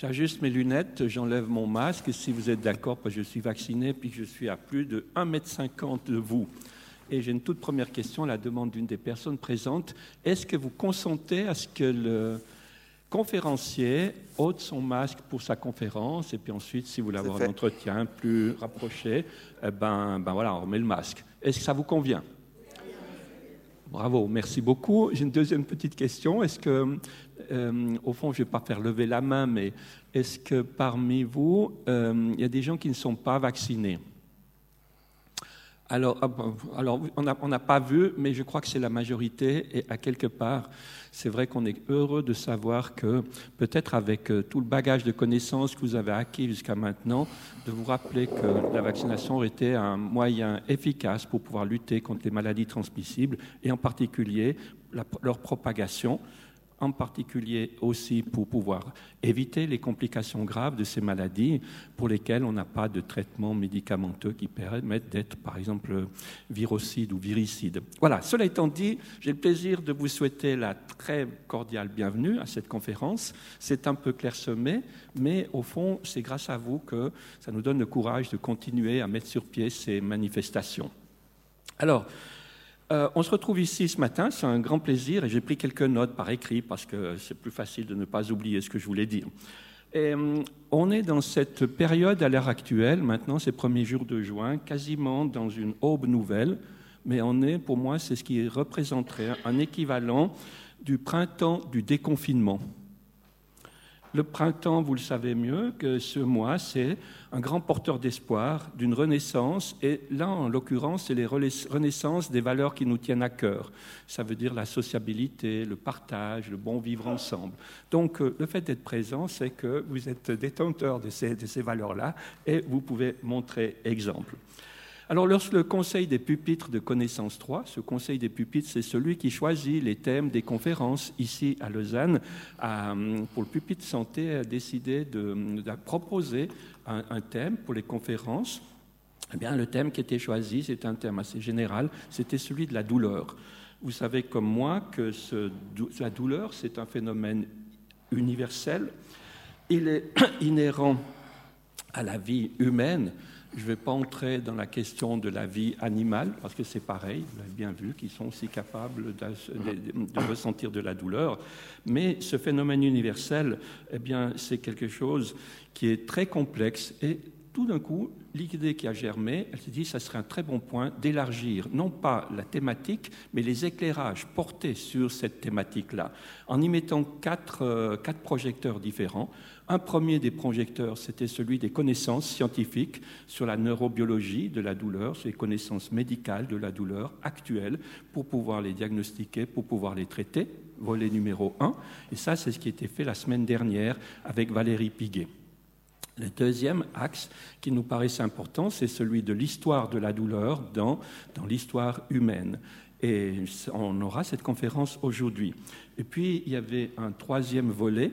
J'ajuste mes lunettes, j'enlève mon masque. Si vous êtes d'accord, parce que je suis vacciné, puis que je suis à plus de 1,50 m de vous. Et j'ai une toute première question à la demande d'une des personnes présentes. Est-ce que vous consentez à ce que le conférencier ôte son masque pour sa conférence et puis ensuite, si vous voulez avoir un entretien plus rapproché, eh ben, ben voilà, on remet le masque. Est-ce que ça vous convient? Bravo, merci beaucoup. J'ai une deuxième petite question. Est-ce que, euh, au fond, je ne vais pas faire lever la main, mais est-ce que parmi vous, euh, il y a des gens qui ne sont pas vaccinés? Alors, ah, on n'a pas vu, mais je crois que c'est la majorité. Et à quelque part, c'est vrai qu'on est heureux de savoir que peut-être avec euh, tout le bagage de connaissances que vous avez acquis jusqu'à maintenant, de vous rappeler que la vaccination aurait été un moyen efficace pour pouvoir lutter contre les maladies transmissibles et en particulier leur propagation en particulier aussi pour pouvoir éviter les complications graves de ces maladies pour lesquelles on n'a pas de traitement médicamenteux qui permettent d'être, par exemple, virocide ou viricide. Voilà, cela étant dit, j'ai le plaisir de vous souhaiter la très cordiale bienvenue à cette conférence. C'est un peu clairsemé, mais au fond, c'est grâce à vous que ça nous donne le courage de continuer à mettre sur pied ces manifestations. Alors, euh, on se retrouve ici ce matin, c'est un grand plaisir et j'ai pris quelques notes par écrit parce que c'est plus facile de ne pas oublier ce que je voulais dire. Euh, on est dans cette période à l'heure actuelle, maintenant ces premiers jours de juin, quasiment dans une aube nouvelle, mais on est, pour moi, c'est ce qui représenterait un équivalent du printemps du déconfinement. Le printemps, vous le savez mieux, que ce mois, c'est un grand porteur d'espoir, d'une renaissance, et là, en l'occurrence, c'est les renaissances des valeurs qui nous tiennent à cœur. Ça veut dire la sociabilité, le partage, le bon vivre ensemble. Donc, euh, le fait d'être présent, c'est que vous êtes détenteur de ces, de ces valeurs-là, et vous pouvez montrer exemple. Alors, lorsque le Conseil des pupitres de Connaissance 3, ce Conseil des pupitres, c'est celui qui choisit les thèmes des conférences ici à Lausanne. pour le pupitre santé, a décidé de, proposer un, thème pour les conférences. Eh bien, le thème qui était choisi, c'est un thème assez général, c'était celui de la douleur. Vous savez comme moi que la douleur, c'est un phénomène universel. Il est inhérent à la vie humaine je ne vais pas entrer dans la question de la vie animale, parce que c'est pareil, vous l'avez bien vu, qu'ils sont aussi capables de, ressentir de la douleur. Mais ce phénomène universel, eh bien, c'est quelque chose qui est très complexe et tout d'un coup, l'idée qui a germé, elle s'est dit, ça serait un très bon point d'élargir, non pas la thématique, mais les éclairages portés sur cette thématique-là, en y mettant quatre, euh, quatre projecteurs différents. Un premier des projecteurs, c'était celui des connaissances scientifiques sur la neurobiologie de la douleur, sur les connaissances médicales de la douleur actuelle, pour pouvoir les diagnostiquer, pour pouvoir les traiter, volet numéro un. Et ça, c'est ce qui a été fait la semaine dernière avec Valérie Piguet. Le deuxième axe qui nous paraissait important, c'est celui de l'histoire de la douleur dans, dans l'histoire humaine. Et on aura cette conférence aujourd'hui. Et puis, il y avait un troisième volet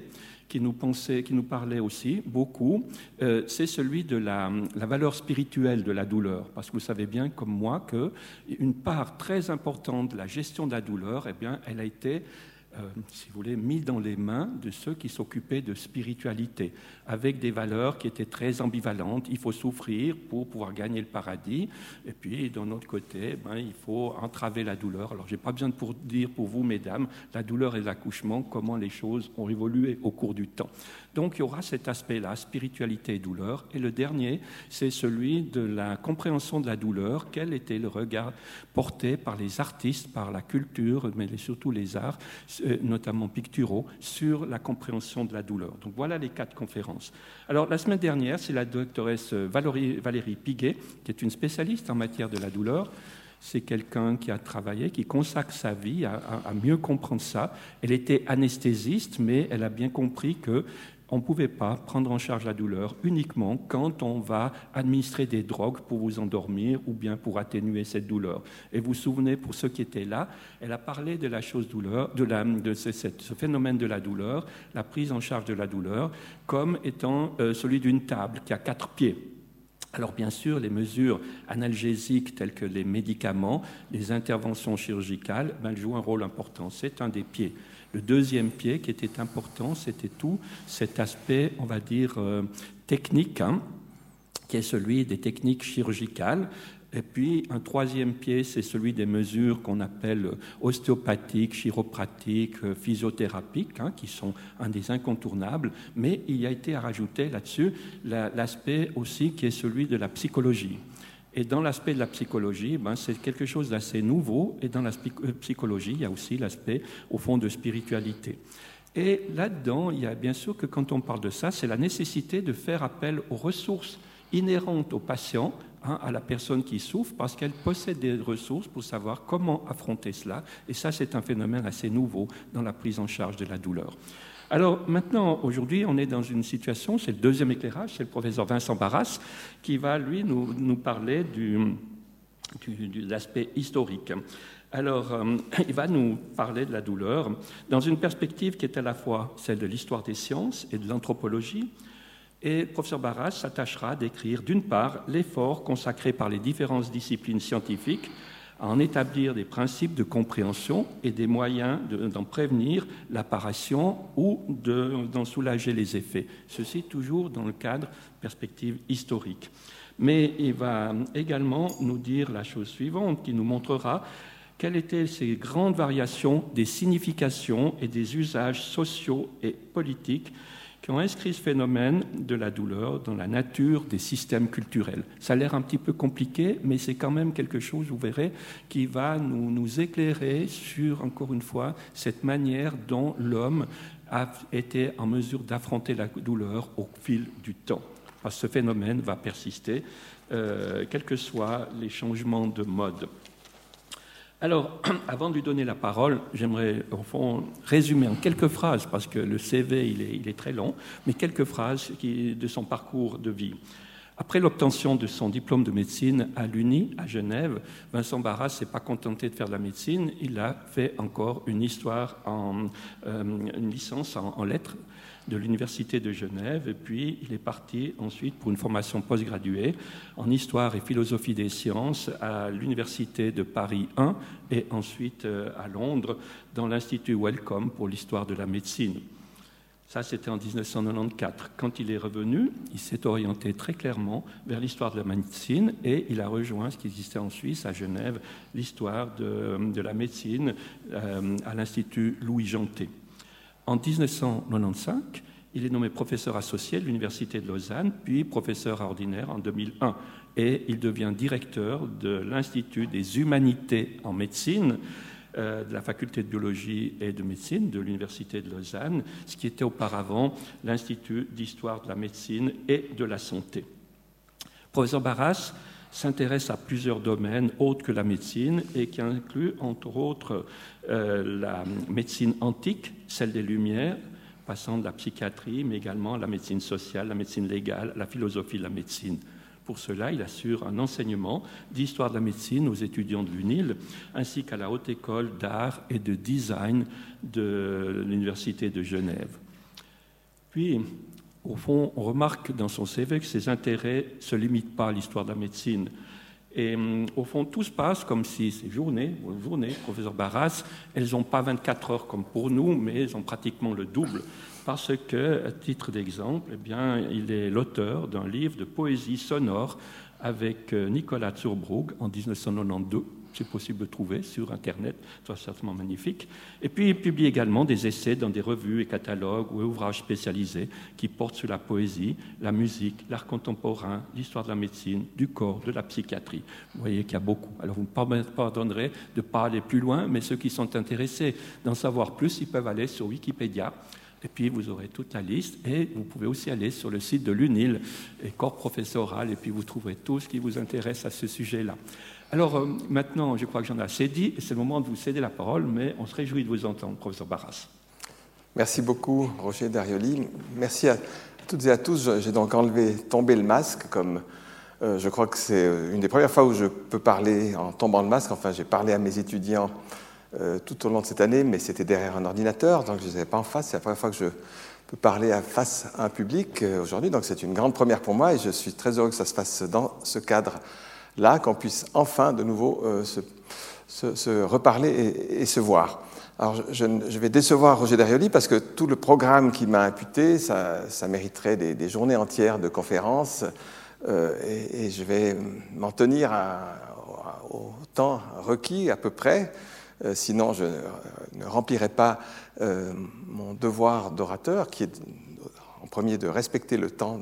qui nous, pensait, qui nous parlait aussi beaucoup, euh, c'est celui de la, valeur spirituelle de la douleur. Parce que vous savez bien, comme moi, qu'une part très importante de la gestion de la douleur, eh bien, elle a été euh, si vous voulez, mis dans les mains de ceux qui s'occupaient de spiritualité, avec des valeurs qui étaient très ambivalentes. Il faut souffrir pour pouvoir gagner le paradis, et puis d'un autre côté, ben, il faut entraver la douleur. Alors, je n'ai pas besoin de dire pour vous, mesdames, la douleur et l'accouchement, comment les choses ont évolué au cours du temps. Donc il y aura cet aspect-là, spiritualité et douleur. Et le dernier, c'est celui de la compréhension de la douleur. Quel était le regard porté par les artistes, par la culture, mais surtout les arts, euh, notamment picturaux, sur la compréhension de la douleur? Donc voilà les quatre conférences. Alors la semaine dernière, c'est la doctoresse Valérie, Piguet, qui est une spécialiste en matière de la douleur c'est quelqu'un qui a travaillé, qui consacre sa vie à, mieux comprendre ça. Elle était anesthésiste, mais elle a bien compris que on ne pouvait pas prendre en charge la douleur uniquement quand on va administrer des drogues pour vous endormir ou bien pour atténuer cette douleur. Et vous vous souvenez, pour ceux qui étaient là, elle a parlé de la chose douleur, de, de ce, phénomène de la douleur, la prise en charge de la douleur, comme étant euh, celui d'une table qui a quatre pieds. Alors bien sûr, les mesures analgésiques telles que les médicaments, les interventions chirurgicales, ben, jouent un rôle important. C'est un des pieds. Le deuxième pied qui était important, c'était tout cet aspect, on va dire, euh, technique, hein, qui est celui des techniques chirurgicales. Et puis un troisième pied, c'est celui des mesures qu'on appelle ostéopathiques, chiropratiques, euh, physiothérapiques, hein, qui sont un des incontournables. Mais il y a été à rajouter là-dessus l'aspect aussi qui est celui de la psychologie. Et dans l'aspect de la psychologie, ben, c'est quelque chose d'assez nouveau. Et dans la euh, psychologie, il y a aussi l'aspect, au fond, de spiritualité. Et là-dedans, il y a bien sûr que quand on parle de ça, c'est la nécessité de faire appel aux ressources inhérentes au patient, hein, à la personne qui souffre, parce qu'elle possède des ressources pour savoir comment affronter cela. Et ça, c'est un phénomène assez nouveau dans la prise en charge de la douleur. Alors maintenant, aujourd'hui, on est dans une situation, c'est le deuxième éclairage, c'est le professeur Vincent Barras qui va, lui, nous, parler de l'aspect historique. Alors, euh, il va nous parler de la douleur dans une perspective qui est à la fois celle de l'histoire des sciences et de l'anthropologie. Et le professeur Barras s'attachera à décrire, d'une part, l'effort consacré par les différentes disciplines scientifiques à en établir des principes de compréhension et des moyens d'en prévenir l'apparition ou d'en soulager les effets. Ceci toujours dans le cadre perspective historique. Mais il va également nous dire la chose suivante, qui nous montrera quelles étaient ces grandes variations des significations et des usages sociaux et politiques qui ont inscrit ce phénomène de la douleur dans la nature des systèmes culturels. Ça a l'air un petit peu compliqué, mais c'est quand même quelque chose, vous verrez, qui va nous, nous éclairer sur, encore une fois, cette manière dont l'homme a été en mesure d'affronter la douleur au fil du temps. Ce phénomène va persister, euh, quels que soient les changements de mode. Alors, avant de lui donner la parole, j'aimerais, au fond, résumer en quelques phrases, parce que le CV, il est, très long, mais quelques phrases de son parcours de vie. Après l'obtention de son diplôme de médecine à l'UNI, à Genève, Vincent Barras s'est pas contenté de faire de la médecine, il a fait encore une histoire en, euh, une licence en lettres de l'Université de Genève, et puis il est parti ensuite pour une formation postgraduée en histoire et philosophie des sciences à l'Université de Paris 1 et ensuite euh, à Londres dans l'Institut Wellcome pour l'histoire de la médecine. Ça, c'était en 1994. Quand il est revenu, il s'est orienté très clairement vers l'histoire de la médecine et il a rejoint ce qui existait en Suisse, à Genève, l'histoire de, la médecine euh, à l'Institut Louis Janté. En 1995, il est nommé professeur associé de l'Université de Lausanne, puis professeur ordinaire en 2001. Et il devient directeur de l'Institut des humanités en médecine euh, de la faculté de biologie et de médecine de l'Université de Lausanne, ce qui était auparavant l'Institut d'histoire de la médecine et de la santé. Professeur Barras s'intéresse à plusieurs domaines autres que la médecine et qui inclut entre autres euh, la médecine antique, celle des Lumières, passant de la psychiatrie, mais également la médecine sociale, la médecine légale, la philosophie de la médecine. Pour cela, il assure un enseignement d'histoire de la médecine aux étudiants de l'UNIL, ainsi qu'à la Haute École d'art et de design de l'Université de Genève. Puis, au fond, on remarque dans son CV que ses intérêts ne se limitent pas à l'histoire de la médecine. Et hum, au fond, tout se passe comme si ces journées, journées, professeur Barras, elles n'ont pas 24 heures comme pour nous, mais elles ont pratiquement le double. Parce que, à titre d'exemple, eh il est l'auteur d'un livre de poésie sonore avec euh, Nicolas Zurbrugg en 1992 c'est possible de trouver sur Internet, c'est certainement magnifique. Et puis il publie également des essais dans des revues et catalogues ou ouvrages spécialisés qui portent sur la poésie, la musique, l'art contemporain, l'histoire de la médecine, du corps, de la psychiatrie. Vous voyez qu'il y a beaucoup. Alors vous me pardonnerez de ne pas aller plus loin, mais ceux qui sont intéressés d'en savoir plus, ils peuvent aller sur Wikipédia. Et puis vous aurez toute la liste. Et vous pouvez aussi aller sur le site de l'UNIL, et corps professoral, et puis vous trouverez tout ce qui vous intéresse à ce sujet-là. Alors euh, maintenant, je crois que j'en ai assez dit, c'est le moment de vous céder la parole, mais on se réjouit de vous entendre, professeur Barras. Merci beaucoup, Roger Darioli. Merci à toutes et à tous. J'ai donc enlevé, tombé le masque, comme euh, je crois que c'est euh, une des premières fois où je peux parler en tombant le masque. Enfin, j'ai parlé à mes étudiants tout au long de cette année, mais c'était derrière un ordinateur, donc je ne les avais pas en face. C'est la première fois que je peux parler à face à un public aujourd'hui, donc c'est une grande première pour moi et je suis très heureux que ça se fasse dans ce cadre là, qu'on puisse enfin de nouveau euh, se, reparler et, se voir. Alors, je, vais décevoir Roger Darioli parce que tout le programme qu'il m'a imputé, ça, mériterait des, journées entières de conférences euh, et, je vais m'en tenir au temps requis à peu près. Euh, sinon, je ne remplirai pas mon devoir d'orateur, qui est premier de respecter le temps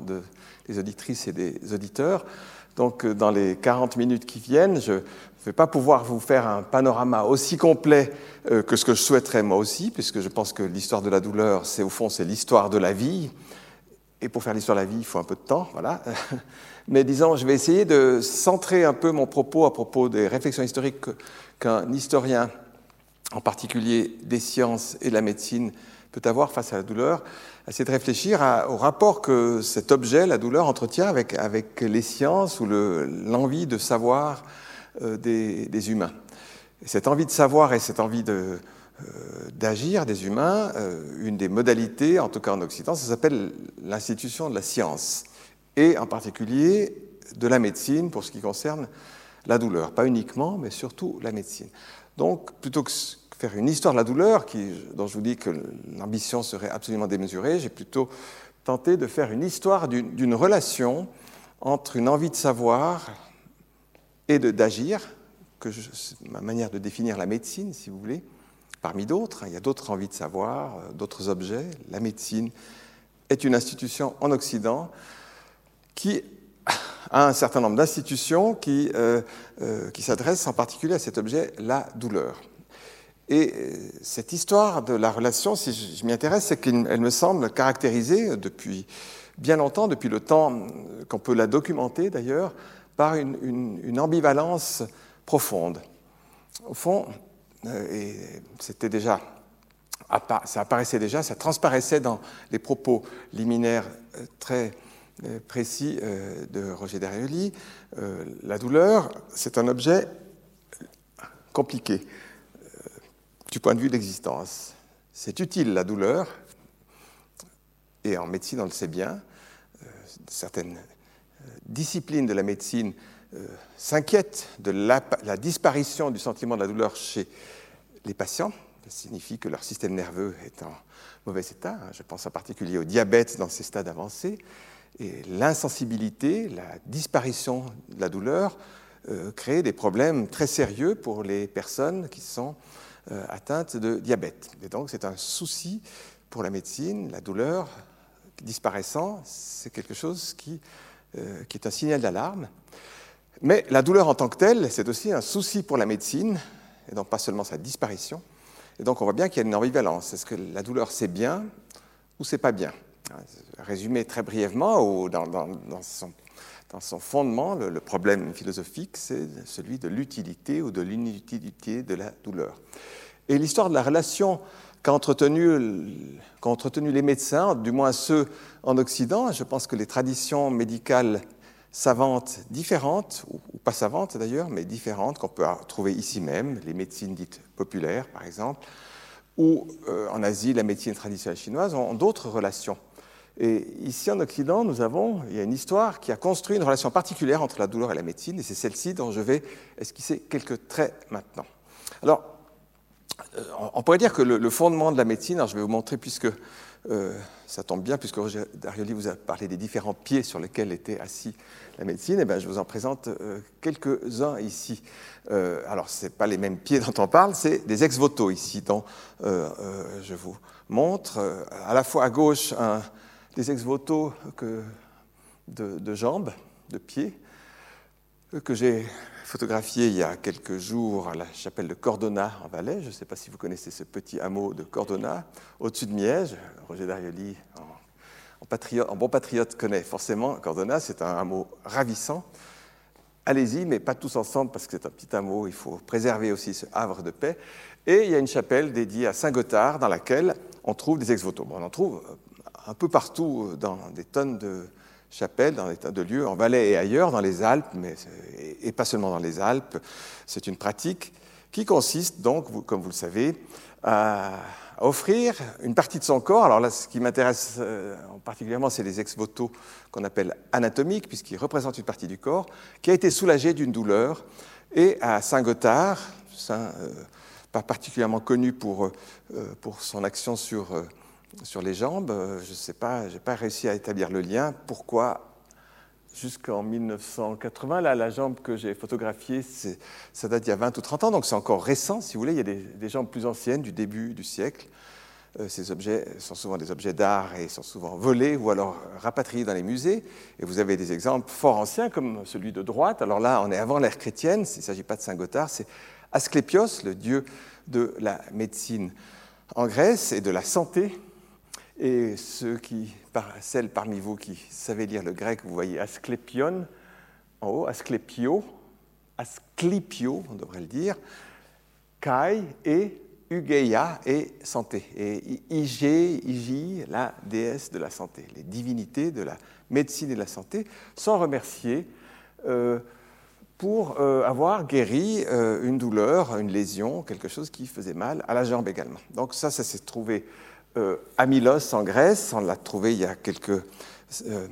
des auditrices et des auditeurs. Donc, dans les 40 minutes qui viennent, je ne vais pas pouvoir vous faire un panorama aussi complet euh, que ce que je souhaiterais moi aussi, puisque je pense que l'histoire de la douleur, c'est au fond, c'est l'histoire de la vie. Et pour faire l'histoire de la vie, il faut un peu de temps, voilà. Mais disons, je vais essayer de centrer un peu mon propos à propos des réflexions historiques qu'un historien, en particulier des sciences et de la médecine, peut avoir face à la douleur, essayer de réfléchir au rapport que cet objet, la douleur, entretient avec, avec les sciences ou l'envie de savoir euh, des, humains. cette envie de savoir et cette envie euh, d'agir des humains, euh, une des modalités, en tout cas en Occident, ça s'appelle l'institution de la science, et en particulier de la médecine pour ce qui concerne la douleur. Pas uniquement, mais surtout la médecine. Donc, plutôt que faire une histoire de la douleur, dont je vous dis que l'ambition serait absolument démesurée, j'ai plutôt tenté de faire une histoire d'une relation entre une envie de savoir et d'agir, que c'est ma manière de définir la médecine, si vous voulez, parmi d'autres. Hein, il y a d'autres envies de savoir, euh, d'autres objets. La médecine est une institution en Occident qui a un certain nombre d'institutions euh, euh, qui s'adressent en particulier à cet objet, la douleur. Et cette histoire de la relation, si je m'y intéresse, c'est qu'elle me semble caractérisée depuis bien longtemps, depuis le temps qu'on peut la documenter d'ailleurs, par une, ambivalence profonde. Au fond, euh, et c'était déjà, ça apparaissait déjà, ça transparaissait dans les propos liminaires euh, très euh, précis de Roger Darioli. La douleur, c'est un objet compliqué du point de vue de l'existence. C'est utile la douleur, et en médecine on le sait bien, certaines discipline de la médecine euh, s'inquiète de la, disparition du sentiment de la douleur chez les patients. Ça signifie que leur système nerveux est en mauvais état. Je pense en particulier au diabète dans ces stades avancés. Et l'insensibilité, la disparition de la douleur euh, crée des problèmes très sérieux pour les personnes qui sont euh, atteintes de diabète. Et donc c'est un souci pour la médecine. La douleur disparaissant, c'est quelque chose qui euh, qui est un signal d'alarme. Mais la douleur en tant que telle, c'est aussi un souci pour la médecine, et donc pas seulement sa disparition. Et donc on voit bien qu'il y a une ambivalence. Est-ce que la douleur c'est bien ou c'est pas bien? Résumé très brièvement, dans, son, fondement, le, problème philosophique, c'est celui de l'utilité ou de l'inutilité de la douleur. Et l'histoire de la relation qu'ont entretenu, les médecins, du moins ceux en Occident. Je pense que les traditions médicales savantes différentes, ou pas savantes d'ailleurs, mais différentes, qu'on peut trouver ici même, les médecines dites populaires par exemple, ou euh, en Asie, la médecine traditionnelle chinoise, ont d'autres relations. Et ici en Occident, nous avons, il y a une histoire qui a construit une relation particulière entre la douleur et la médecine, et c'est celle-ci dont je vais esquisser quelques traits maintenant. Alors, euh, on pourrait dire que le, fondement de la médecine, alors je vais vous montrer puisque euh, ça tombe bien, puisque Roger Darioli vous a parlé des différents pieds sur lesquels était assis la médecine, et eh bien je vous en présente euh, quelques-uns ici. alors, ce pas les mêmes pieds dont on parle, c'est des ex-voto ici, dont je vous montre à la fois à gauche un, des ex-voto de, jambes, de pieds, que j'ai photographié il y a quelques jours à la chapelle de Cordona en Valais. Je ne sais pas si vous connaissez ce petit hameau de Cordona, au-dessus de Miège. Roger Darioli, en, bon patriote, connaît forcément Cordona. C'est un hameau ravissant. Allez-y, mais pas tous ensemble parce que c'est un petit hameau. Il faut préserver aussi ce havre de paix. Et il y a une chapelle dédiée à Saint-Gothard dans laquelle on trouve des ex-voto. on en trouve un peu partout dans des tonnes de, chapelles, dans des tas de lieux, en Valais et ailleurs, dans les Alpes, mais, et pas seulement dans les Alpes. C'est une pratique qui consiste donc, comme vous le savez, à offrir une partie de son corps. Alors là, ce qui m'intéresse euh, particulièrement, c'est les ex-voto qu'on appelle anatomiques, puisqu'ils représentent une partie du corps, qui a été soulagée d'une douleur. Et à Saint-Gothard, Saint, euh, pas particulièrement connu pour, pour son action sur, sur les jambes. Je ne sais pas, je n'ai pas réussi à établir le lien. Pourquoi? Jusqu'en 1980. Là, la jambe que j'ai photographiée, ça date d'il y a 20 ou 30 ans, donc c'est encore récent, si vous voulez. Il y a des, jambes plus anciennes du début du siècle. Euh, ces objets sont souvent des objets d'art et sont souvent volés ou alors rapatriés dans les musées. Et vous avez des exemples fort anciens, comme celui de droite. Alors là, on est avant l'ère chrétienne, il ne s'agit pas de Saint-Gothard, c'est Asclépios, le dieu de la médecine en Grèce et de la santé. Et ceux qui celles parmi vous qui savez lire le grec, vous voyez Asclépion en haut, Asclépio, Asclipio, on devrait le dire, Kai et Ugeia et santé. Et Ig, Igi, la déesse de la santé, les divinités de la médecine et de la santé, sont remerciées euh, pour euh, avoir guéri euh, une douleur, une lésion, quelque chose qui faisait mal à la jambe également. Donc ça, ça s'est trouvé à Milos en Grèce. On l'a trouvé il y a quelques, euh,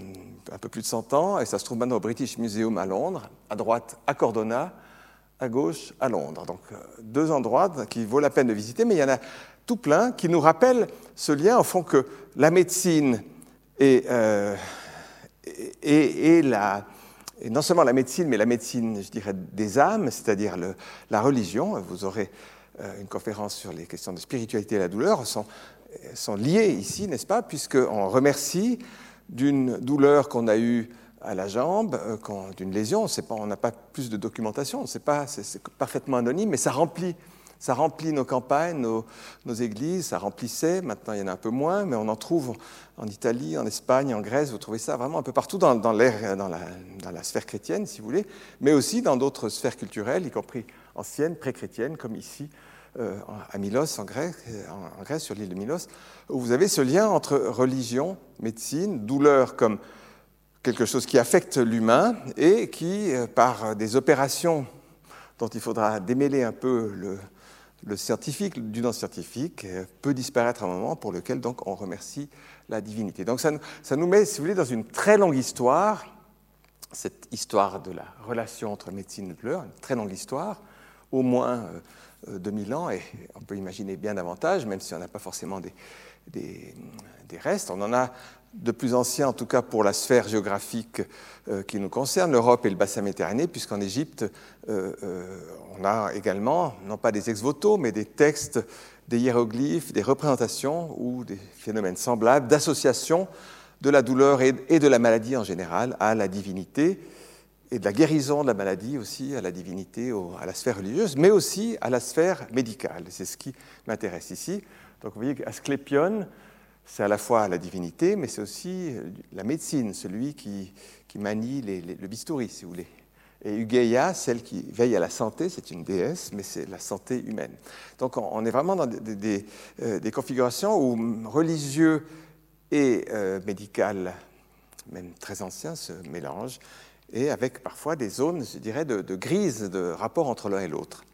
un peu plus de 100 ans, et ça se trouve maintenant au British Museum à Londres, à droite à Cordona, à gauche à Londres. Donc euh, deux endroits qui vaut la peine de visiter, mais il y en a tout plein qui nous rappellent ce lien au fond que la médecine et, et, la, et non seulement la médecine, mais la médecine, je dirais, des âmes, c'est-à-dire la religion. Vous aurez une conférence sur les questions de spiritualité et la douleur, sont sont liés ici, n'est-ce pas, puisqu'on remercie d'une douleur qu'on a eue à la jambe, euh, d'une lésion, on n'a pas plus de documentation, c'est parfaitement anonyme, mais ça remplit, ça remplit nos campagnes, nos, églises, ça remplissait, maintenant il y en a un peu moins, mais on en trouve en Italie, en Espagne, en Grèce, vous trouvez ça vraiment un peu partout dans, la, dans la sphère chrétienne, si vous voulez, mais aussi dans d'autres sphères culturelles, y compris anciennes, pré-chrétiennes, comme ici à Milos, en Grèce, en Grèce sur l'île de Milos, où vous avez ce lien entre religion, médecine, douleur comme quelque chose qui affecte l'humain et qui, euh, par des opérations dont il faudra démêler un peu le, scientifique du non-scientifique, euh, peut disparaître à un moment pour lequel donc on remercie la divinité. Donc ça, ça, nous met, si vous voulez, dans une très longue histoire, cette histoire de la relation entre médecine et douleur, une très longue histoire, au moins 2000 ans, et on peut imaginer bien davantage, même si on n'a pas forcément des, restes. On en a de plus anciens, en tout cas pour la sphère géographique euh, qui nous concerne, l'Europe et le bassin méditerranéen, puisqu'en Égypte, euh, euh, on a également, non pas des ex-voto, mais des textes, des hiéroglyphes, des représentations ou des phénomènes semblables d'association de la douleur et de la maladie en général à la divinité et de la guérison de la maladie aussi à la divinité, à la sphère religieuse, mais aussi à la sphère médicale. C'est ce qui m'intéresse ici. Donc vous voyez qu'Asclépion, c'est à la fois la divinité, mais c'est aussi la médecine, celui qui, qui manie le bistouri, si vous voulez. Et Ugeia, celle qui veille à la santé, c'est une déesse, mais c'est la santé humaine. Donc on est vraiment dans des, euh, configurations où religieux et euh, médical, même très anciens, se mélangent et avec parfois des zones, je dirais, de, de grise de rapport entre l'un et l'autre.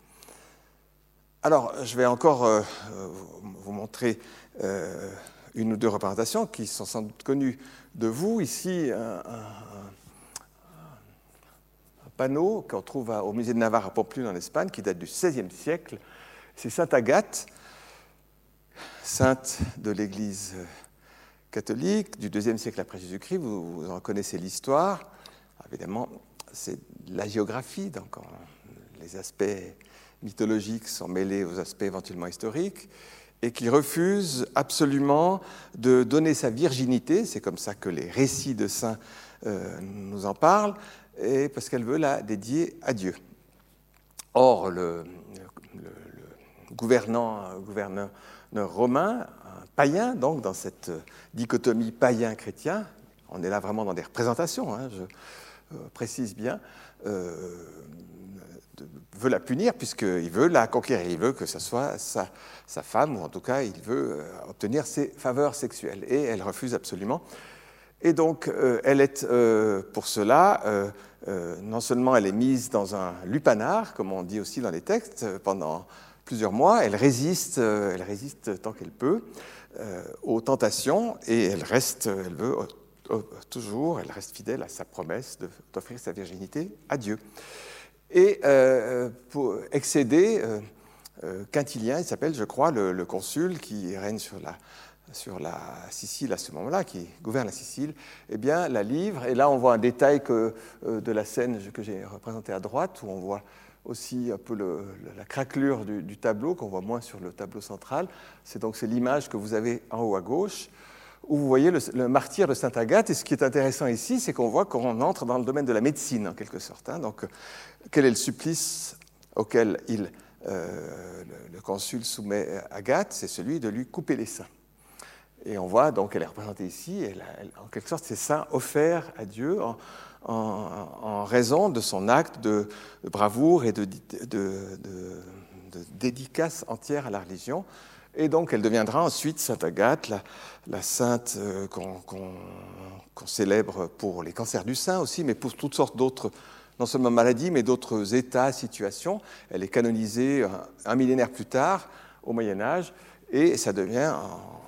Alors, je vais encore euh, vous montrer euh, une ou deux représentations qui sont sans doute connues de vous. Ici, un, panneau qu'on trouve au musée de Navarre à Pamplune en Espagne, qui date du XVIe siècle. C'est Sainte Agathe, sainte de l'Église catholique du IIe siècle après Jésus-Christ. Vous, vous en connaissez l'histoire évidemment, c'est la géographie, donc les aspects mythologiques sont mêlés aux aspects éventuellement historiques, et qui refuse absolument de donner sa virginité, c'est comme ça que les récits de saints euh, nous en parlent, et parce qu'elle veut la dédier à Dieu. Or, le, gouvernant, gouverneur romain, un païen, donc dans cette dichotomie païen-chrétien, on est là vraiment dans des représentations, hein, précise bien, euh, veut la punir puisqu'il veut la conquérir, il veut que ce soit sa, sa, femme, ou en tout cas il veut euh, obtenir ses faveurs sexuelles, et elle refuse absolument. Et donc elle est pour cela, non seulement elle est mise dans un lupanar, comme on dit aussi dans les textes, pendant plusieurs mois, elle résiste, elle résiste tant qu'elle peut aux tentations, et elle reste, elle veut toujours, elle reste fidèle à sa promesse d'offrir sa virginité à Dieu. Et euh, pour excéder, euh, Quintilien, il s'appelle, je crois, le, consul qui règne sur la, Sicile à ce moment-là, qui gouverne la Sicile, eh bien, la livre. Et là, on voit un détail de la scène que j'ai représentée à droite, où on voit aussi un peu la craquelure du, tableau, qu'on voit moins sur le tableau central. C'est donc c'est l'image que vous avez en haut à gauche, où vous voyez le, martyr de Sainte Agathe. Et ce qui est intéressant ici, c'est qu'on voit qu'on entre dans le domaine de la médecine, en quelque sorte. Hein. Donc, quel est le supplice auquel euh, le, consul soumet Agathe? C'est celui de lui couper les seins. Et on voit donc, elle est représentée ici, en quelque sorte, ces seins offerts à Dieu en, raison de son acte de, bravoure et de, dédicace entière à la religion. Et donc elle deviendra ensuite Sainte Agathe, la, sainte euh, qu'on célèbre pour les cancers du sein aussi, mais pour toutes sortes d'autres, non seulement maladies, mais d'autres états, situations. Elle est canonisée un millénaire plus tard, au Moyen Âge, et ça devient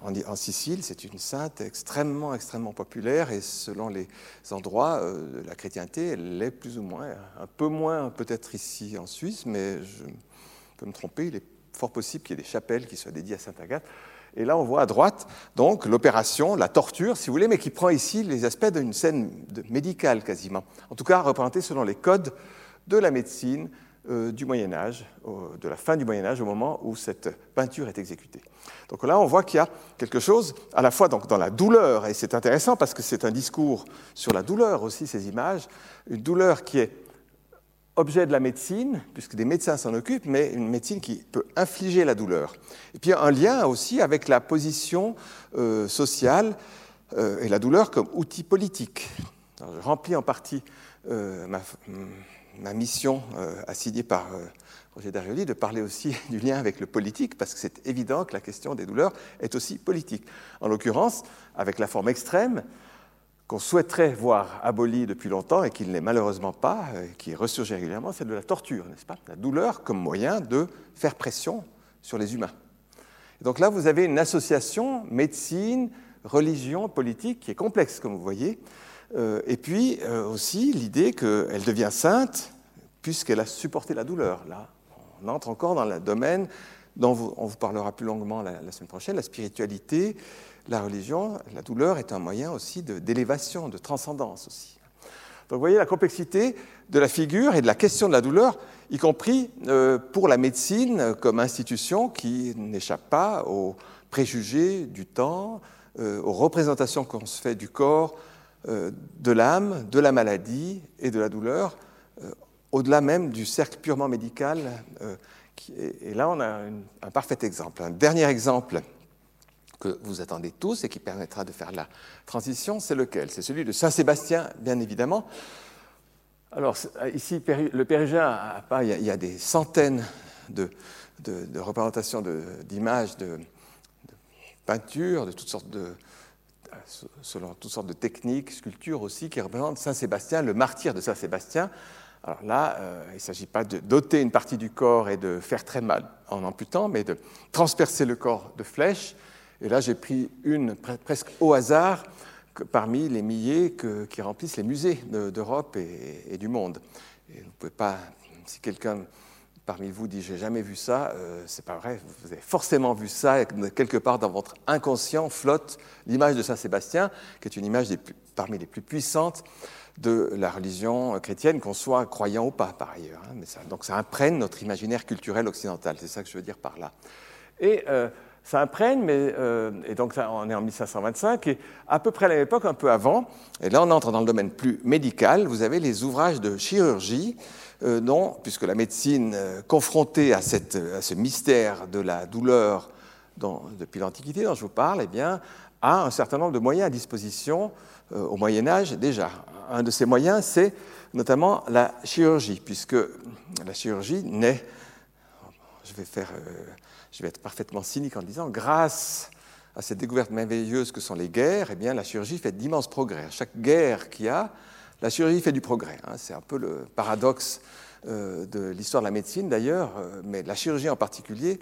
en, Sicile, c'est une sainte extrêmement, extrêmement populaire et selon les endroits euh, de la chrétienté, elle l'est plus ou moins, un peu moins peut-être ici en Suisse, mais je peux me tromper, il est fort possible qu'il y ait des chapelles qui soient dédiées à Sainte Agathe. Et là, on voit à droite, donc, l'opération, la torture, si vous voulez, mais qui prend ici les aspects d'une scène médicale quasiment. En tout cas, représentée selon les codes de la médecine euh, du Moyen Âge, de la fin du Moyen Âge, au moment où cette peinture est exécutée. Donc là, on voit qu'il y a quelque chose à la fois donc, dans la douleur, et c'est intéressant parce que c'est un discours sur la douleur aussi, ces images, une douleur qui est objet de la médecine, puisque des médecins s'en occupent, mais une médecine qui peut infliger la douleur. Et puis un lien aussi avec la position euh, sociale euh, et la douleur comme outil politique. je remplis en partie euh, ma, ma, mission assignée par Roger Darioli de parler aussi du lien avec le politique, parce que c'est évident que la question des douleurs est aussi politique. En l'occurrence, avec la forme extrême qu'on souhaiterait voir abolie depuis longtemps et qui ne l'est malheureusement pas, et qui ressurgit régulièrement, c'est de la torture, n'est-ce pas? La douleur comme moyen de faire pression sur les humains. Et donc là, vous avez une association médecine, religion, politique qui est complexe, comme vous voyez, euh, et puis euh, aussi l'idée qu'elle devient sainte puisqu'elle a supporté la douleur. Là, on entre encore dans le domaine dont on vous parlera plus longuement la, semaine prochaine, la spiritualité, la religion, la douleur est un moyen aussi d'élévation, de, transcendance aussi. Donc vous voyez la complexité de la figure et de la question de la douleur, y compris euh, pour la médecine comme institution qui n'échappe pas aux préjugés du temps, euh, aux représentations qu'on se fait du corps, euh, de l'âme, de la maladie et de la douleur au-delà même du cercle purement médical. Et là, on a un parfait exemple. Un dernier exemple que vous attendez tous et qui permettra de faire la transition, c'est lequel? C'est celui de Saint-Sébastien, bien évidemment. Alors, ici, le Pérugin, il y a des centaines de, représentations d'images, de, peintures, de toutes sortes de, selon toutes sortes de techniques, sculptures aussi, qui représentent Saint-Sébastien, le martyr de Saint-Sébastien, alors là, euh, il ne s'agit pas de doter une partie du corps et de faire très mal en amputant, mais de transpercer le corps de flèches. Et là, j'ai pris une presque au hasard parmi les milliers qui remplissent les musées d'Europe et, du monde. Vous pouvez pas, si quelqu'un parmi vous dit j'ai jamais vu ça, euh, c'est pas vrai. Vous avez forcément vu ça quelque part dans votre inconscient flotte l'image de Saint Sébastien, qui est une image parmi les plus puissantes de la religion chrétienne, qu'on soit croyant ou pas par ailleurs. Hein, donc ça imprègne notre imaginaire culturel occidental, c'est ça que je veux dire par là. Et euh, imprègne, mais, euh, et donc ça, on est en 1525, et à peu près à l'époque, un peu avant, et là on entre dans le domaine plus médical, vous avez les ouvrages de chirurgie, euh, dont, puisque la médecine, confrontée à, cette, à, ce mystère de la douleur depuis l'Antiquité dont je vous parle, eh bien, a un certain nombre de moyens à disposition au Moyen Âge déjà. Un de ces moyens, c'est notamment la chirurgie, puisque la chirurgie naît, je vais, faire, euh, je vais être parfaitement cynique en disant, grâce à cette découverte merveilleuse que sont les guerres, eh bien, la chirurgie fait d'immenses progrès. À chaque guerre qu'il y a, la chirurgie fait du progrès. Hein. C'est un peu le paradoxe euh, de l'histoire de la médecine d'ailleurs, euh, mais la chirurgie en particulier,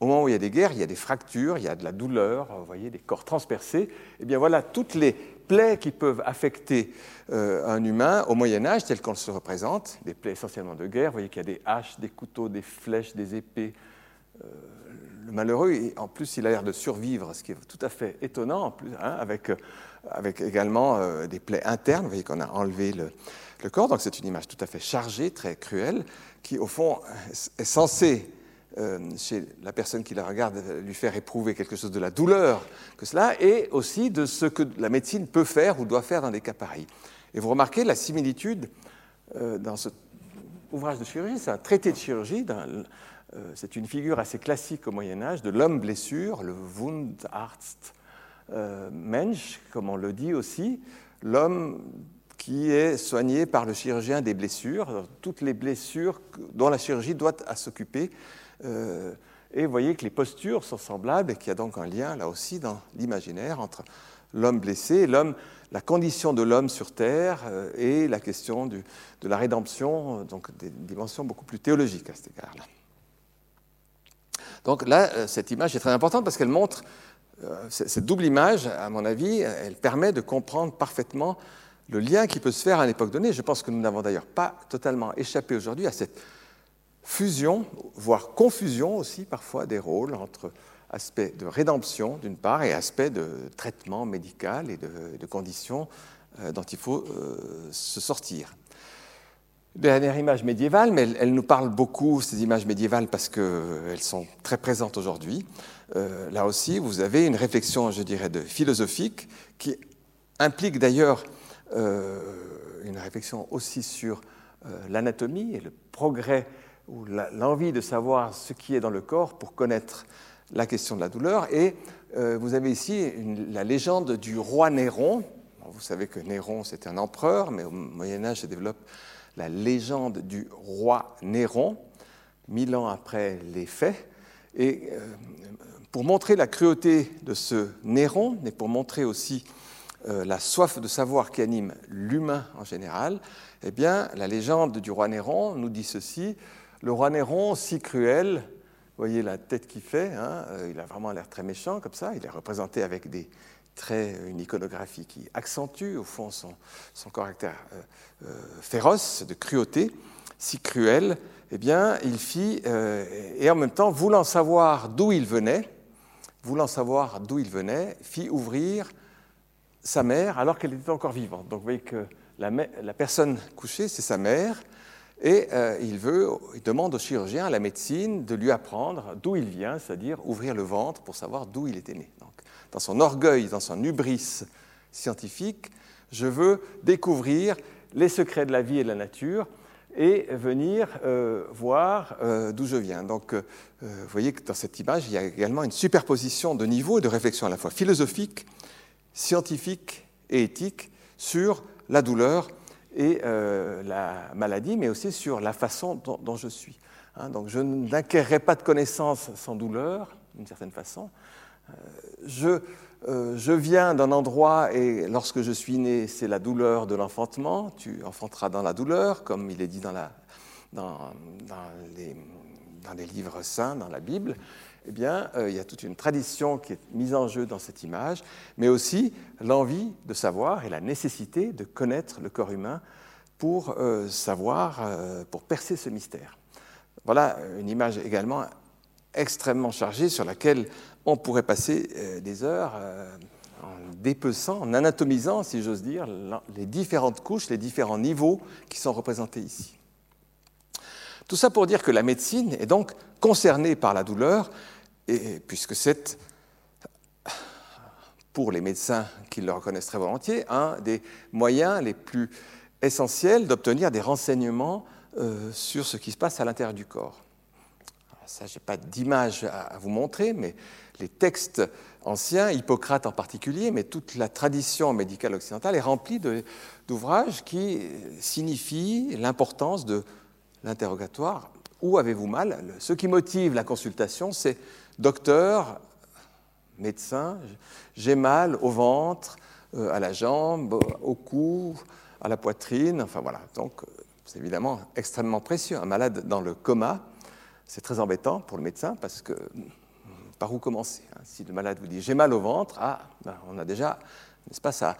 au moment où il y a des guerres, il y a des fractures, il y a de la douleur, vous voyez, des corps transpercés. Eh bien voilà, toutes les plaies qui peuvent affecter euh, un humain au Moyen Âge, tel qu'on se représente, des plaies essentiellement de guerre, vous voyez qu'il y a des haches, des couteaux, des flèches, des épées, le malheureux, en plus, il a l'air de survivre, ce qui est tout à fait étonnant, en plus, hein, avec, avec également des plaies internes. Vous voyez qu'on a enlevé le, corps, donc c'est une image tout à fait chargée, très cruelle, qui, au fond, est censée euh, chez la personne qui la regarde lui faire éprouver quelque chose de la douleur que cela, et aussi de ce que la médecine peut faire ou doit faire dans des cas pareils. Et vous remarquez la similitude euh, dans ce ouvrage de chirurgie, c'est un traité de chirurgie, euh, c'est une figure assez classique au Moyen Âge de l'homme blessure, le Wundarzt Mensch, comme on le dit aussi, l'homme qui est soigné par le chirurgien des blessures, toutes les blessures dont la chirurgie doit s'occuper euh, et vous voyez que les postures sont semblables et qu'il y a donc un lien là aussi dans l'imaginaire entre l'homme blessé l'homme, la condition de l'homme sur Terre euh, et la question de la rédemption, euh, donc des dimensions beaucoup plus théologiques à cet égard-là. Donc là, cette image est très importante parce qu'elle montre, cette double image, à mon avis, elle permet de comprendre parfaitement le lien qui peut se faire à une époque donnée. Je pense que nous n'avons d'ailleurs pas totalement échappé aujourd'hui à cette fusion, voire confusion aussi parfois des rôles entre aspect de rédemption d'une part et aspect de traitement médical et de, conditions euh, dont il faut euh, se sortir. Dernière image médiévale, mais elle, nous parle beaucoup, ces images médiévales, parce qu'elles sont très présentes aujourd'hui. Euh, là aussi, vous avez une réflexion, je dirais, de philosophique, qui implique d'ailleurs une réflexion aussi sur l'anatomie et le progrès ou l'envie de savoir ce qui est dans le corps pour connaître la question de la douleur. Et euh, vous avez ici la légende du roi Néron. vous savez que Néron, c'était un empereur, mais au Moyen Âge se développe la légende du roi Néron, mille ans après les faits. Et euh, pour montrer la cruauté de ce Néron, et pour montrer aussi euh, la soif de savoir qui anime l'humain en général, eh bien, la légende du roi Néron nous dit ceci le roi Néron, si cruel, voyez la tête qu'il fait, hein, euh, il a vraiment l'air très méchant comme ça, il est représenté avec des traits, une iconographie qui accentue au fond son, caractère euh, euh, féroce, de cruauté, si cruel, eh bien, il fit, et en même temps, voulant savoir d'où il venait, voulant savoir d'où il venait, fit ouvrir sa mère alors qu'elle était encore vivante. Donc vous voyez que la, personne couchée, c'est sa mère, et euh, il, veut, il demande au chirurgien, à la médecine, de lui apprendre d'où il vient, c'est-à-dire ouvrir le ventre pour savoir d'où il était né. Dans son orgueil, dans son hubris scientifique, je veux découvrir les secrets de la vie et de la nature et venir euh, voir euh, d'où je viens. Donc, vous voyez que dans cette image, il y a également une superposition de niveaux et de réflexion à la fois philosophique, scientifique et éthique sur la douleur et euh, la maladie, mais aussi sur la façon dont, je suis. Hein. donc je n'acquerrai pas de connaissances sans douleur, d'une certaine façon. Euh, je, viens d'un endroit et lorsque je suis né, c'est la douleur de l'enfantement. Tu enfanteras dans la douleur, comme il est dit dans, les, livres saints, dans la Bible eh bien, euh, il y a toute une tradition qui est mise en jeu dans cette image, mais aussi l'envie de savoir et la nécessité de connaître le corps humain pour euh, savoir, pour percer ce mystère. Voilà une image également extrêmement chargée sur laquelle on pourrait passer des heures en dépeçant, en anatomisant, si j'ose dire, les différentes couches, les différents niveaux qui sont représentés ici. Tout ça pour dire que la médecine est donc concernée par la douleur, et puisque c'est, pour les médecins qui le reconnaissent très volontiers, un des moyens les plus essentiels d'obtenir des renseignements euh, sur ce qui se passe à l'intérieur du corps. Ça, je n'ai pas d'image à, vous montrer, mais les textes anciens, Hippocrate en particulier, mais toute la tradition médicale occidentale est remplie d'ouvrages qui signifient l'importance de l'interrogatoire. Où avez-vous mal? Ce qui motive la consultation, c'est Docteur, médecin, j'ai mal au ventre, euh, à la jambe, au cou, à la poitrine, enfin voilà. Donc c'est évidemment extrêmement précieux. Un malade dans le coma, c'est très embêtant pour le médecin parce que par où commencer hein? Si le malade vous dit j'ai mal au ventre, ah, ben, on a déjà, n'est-ce pas ça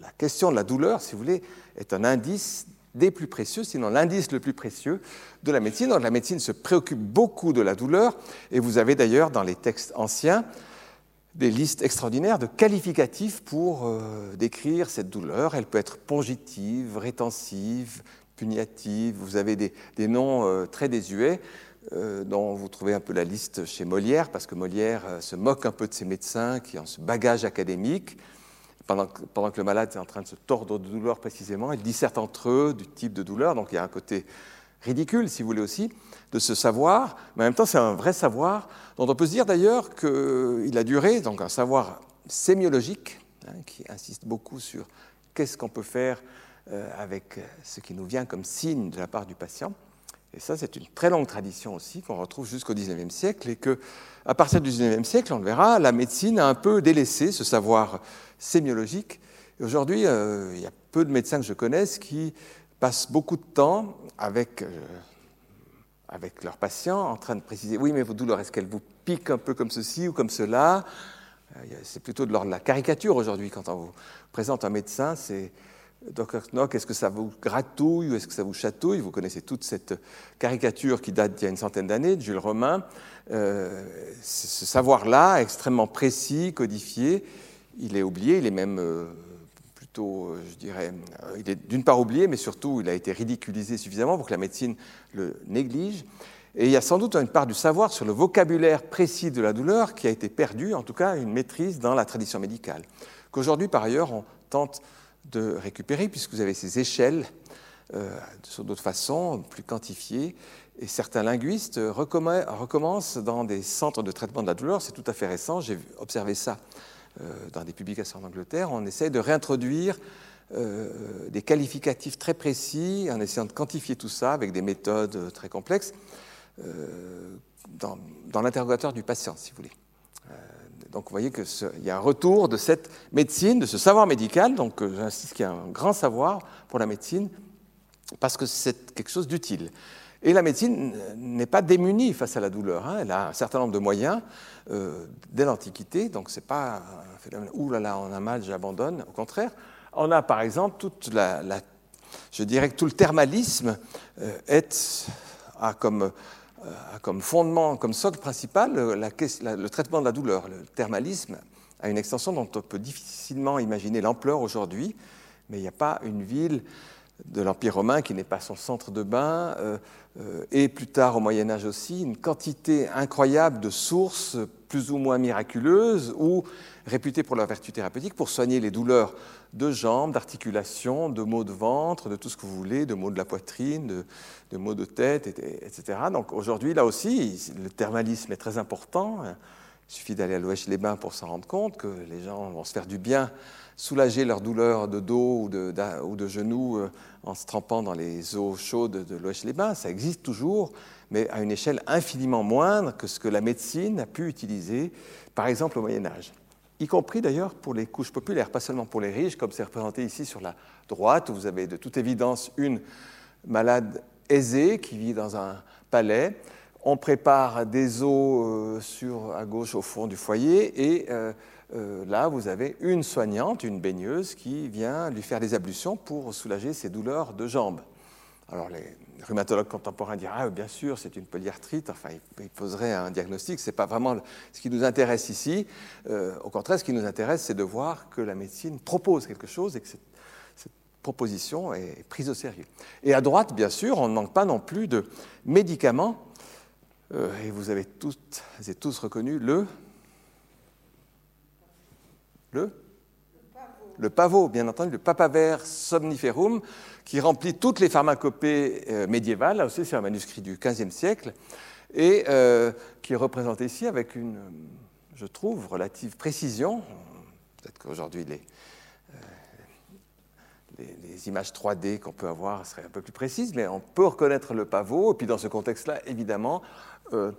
la, question de la douleur, si vous voulez, est un indice des plus précieux, sinon l'indice le plus précieux de la médecine. La médecine se préoccupe beaucoup de la douleur, et vous avez d'ailleurs dans les textes anciens des listes extraordinaires de qualificatifs pour euh, décrire cette douleur. Elle peut être pongitive, rétensive, puniative. Vous avez des, noms euh, très désuets dont vous trouvez un peu la liste chez Molière, parce que Molière se moque un peu de ces médecins qui ont ce bagage académique. Pendant que, pendant que, le malade est en train de se tordre de douleur précisément, ils dissertent entre eux du type de douleur, donc il y a un côté ridicule, si vous voulez aussi, de ce savoir, mais en même temps c'est un vrai savoir, dont on peut se dire d'ailleurs qu'il a duré, donc un savoir sémiologique, hein, qui insiste beaucoup sur qu'est-ce qu'on peut faire euh, avec ce qui nous vient comme signe de la part du patient. Et ça, c'est une très longue tradition aussi qu'on retrouve jusqu'au XIXe siècle, et que, à partir du XIXe siècle, on le verra, la médecine a un peu délaissé ce savoir sémiologique. Aujourd'hui, euh, il y a peu de médecins que je connaisse qui passent beaucoup de temps avec, euh, avec leurs patients en train de préciser oui, mais vos douleurs, est-ce qu'elles vous piquent un peu comme ceci ou comme cela? Euh, C'est plutôt de l'ordre de la caricature aujourd'hui quand on vous présente un médecin, Dr. Knock, est-ce que ça vous gratouille ou est-ce que ça vous chatouille? Vous connaissez toute cette caricature qui date d'il y a une centaine d'années, de Jules Romain. Euh, ce savoir-là, extrêmement précis, codifié, il est oublié, il est même euh, je dirais, euh, il est d'une part oublié, mais surtout il a été ridiculisé suffisamment pour que la médecine le néglige. Et il y a sans doute une part du savoir sur le vocabulaire précis de la douleur qui a été perdu, en tout cas une maîtrise dans la tradition médicale, qu'aujourd'hui par ailleurs on tente de récupérer, puisque vous avez ces échelles euh, sur d'autres façons, plus quantifiées, et certains linguistes recommencent dans des centres de traitement de la douleur, c'est tout à fait récent, j'ai observé ça euh, dans des publications en Angleterre, on essaie de réintroduire euh, des qualificatifs très précis en essayant de quantifier tout ça avec des méthodes très complexes euh, dans, dans l'interrogatoire du patient, si vous voulez. Donc vous voyez qu'il y a un retour de cette médecine, de ce savoir médical, donc j'insiste qu'il y a un grand savoir pour la médecine, parce que c'est quelque chose d'utile. Et la médecine n'est pas démunie face à la douleur. Hein. Elle a un certain nombre de moyens euh, dès l'Antiquité, donc ce n'est pas un phénomène ouh là là, on a mal, j'abandonne. Au contraire, on a par exemple tout le thermalisme euh, a, comme, euh, a comme fondement, comme socle principal le traitement de la douleur. Le thermalisme a une extension dont on peut difficilement imaginer l'ampleur aujourd'hui, mais il n'y a pas une ville de l'Empire romain qui n'est pas son centre de bain, euh, euh, et plus tard au Moyen Âge aussi, une quantité incroyable de sources plus ou moins miraculeuses ou réputées pour leur vertu thérapeutique pour soigner les douleurs de jambes, d'articulations, de maux de ventre, de tout ce que vous voulez, de maux de la poitrine, de, maux de tête, etc. Donc aujourd'hui, là aussi, le thermalisme est très important. Il suffit d'aller à l'Ouest-les-Bains pour s'en rendre compte que les gens vont se faire du bien soulager leur douleur de dos ou de, ou de genoux euh, en se trempant dans les eaux chaudes de l'Ouest-les-Bains. Ça existe toujours, mais à une échelle infiniment moindre que ce que la médecine a pu utiliser, par exemple au Moyen Âge. Y compris d'ailleurs pour les couches populaires, pas seulement pour les riches, comme c'est représenté ici sur la droite, où vous avez de toute évidence une malade aisée qui vit dans un palais. On prépare des eaux euh, sur, à gauche au fond du foyer et euh, euh, là, vous avez une soignante, une baigneuse, qui vient lui faire des ablutions pour soulager ses douleurs de jambes. Alors, les rhumatologues contemporains diraient Ah, bien sûr, c'est une polyarthrite. Enfin, ils poseraient un diagnostic. Ce n'est pas vraiment ce qui nous intéresse ici. Euh, au contraire, ce qui nous intéresse, c'est de voir que la médecine propose quelque chose et que cette, proposition est prise au sérieux. Et à droite, bien sûr, on ne manque pas non plus de médicaments. Euh, et vous avez toutes et tous reconnu le le? Le pavot, bien entendu, le papaver somniferum, qui remplit toutes les pharmacopées euh, médiévales, là aussi c'est un manuscrit du XVe siècle, et euh, qui est représenté ici avec une, je trouve, relative précision. Peut-être qu'aujourd'hui les, euh, images 3D qu'on peut avoir seraient un peu plus précises, mais on peut reconnaître le pavot, et puis dans ce contexte-là, évidemment, on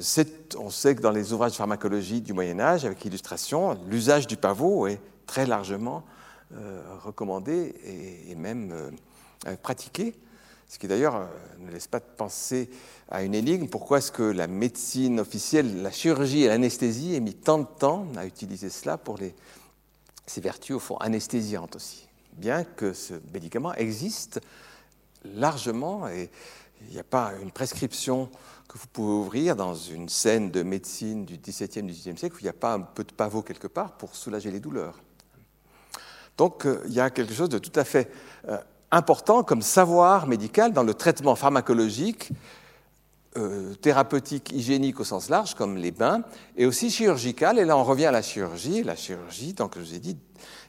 sait que dans les ouvrages de pharmacologie du Moyen Âge, avec illustration, l'usage du pavot est très largement recommandé et, même euh, pratiqué. Ce qui d'ailleurs ne laisse pas de penser à une énigme. Pourquoi est-ce que la médecine officielle, la chirurgie et l'anesthésie aient mis tant de temps à utiliser cela pour ses vertus au fond anesthésiantes aussi? Bien que ce médicament existe largement et il n'y a pas une prescription que vous pouvez ouvrir dans une scène de médecine du XVIIe, XVIIIe siècle où il n'y a pas un peu de pavot quelque part pour soulager les douleurs. Donc euh, il y a quelque chose de tout à fait euh, important comme savoir médical dans le traitement pharmacologique, euh, thérapeutique, hygiénique au sens large, comme les bains, et aussi chirurgical. Et là, on revient à la chirurgie. La chirurgie, donc je vous ai dit,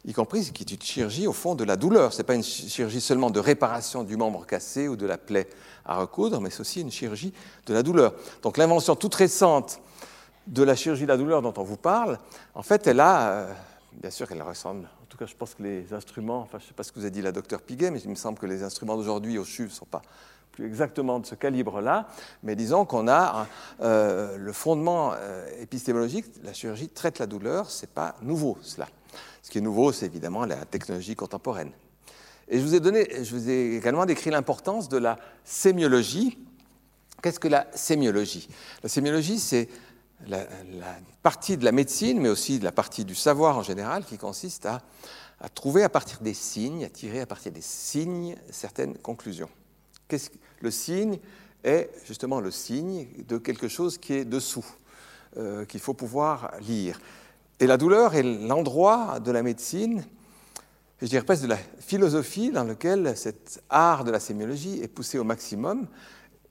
y compris, qui est une chirurgie au fond de la douleur. Ce n'est pas une chirurgie seulement de réparation du membre cassé ou de la plaie à recoudre, mais c'est aussi une chirurgie de la douleur. Donc l'invention toute récente de la chirurgie de la douleur dont on vous parle, en fait, elle a, bien sûr qu'elle ressemble, tout cas je pense que les instruments, enfin je ne sais pas ce que vous a dit la docteur Piguet, mais il me semble que les instruments d'aujourd'hui au CHU ne sont pas plus exactement de ce calibre-là, mais disons qu'on a euh, le fondement euh, épistémologique, la chirurgie traite la douleur, ce n'est pas nouveau cela. Ce qui est nouveau, c'est évidemment la technologie contemporaine. Et je vous ai, je vous ai également décrit l'importance de la sémiologie. Qu'est-ce que la sémiologie? La sémiologie, c'est la, partie de la médecine, mais aussi de la partie du savoir en général, qui consiste à, trouver à partir des signes, à tirer à partir des signes certaines conclusions. Le signe est justement le signe de quelque chose qui est dessous, euh, qu'il faut pouvoir lire. Et la douleur est l'endroit de la médecine, je dirais presque de la philosophie, dans lequel cet art de la sémiologie est poussé au maximum.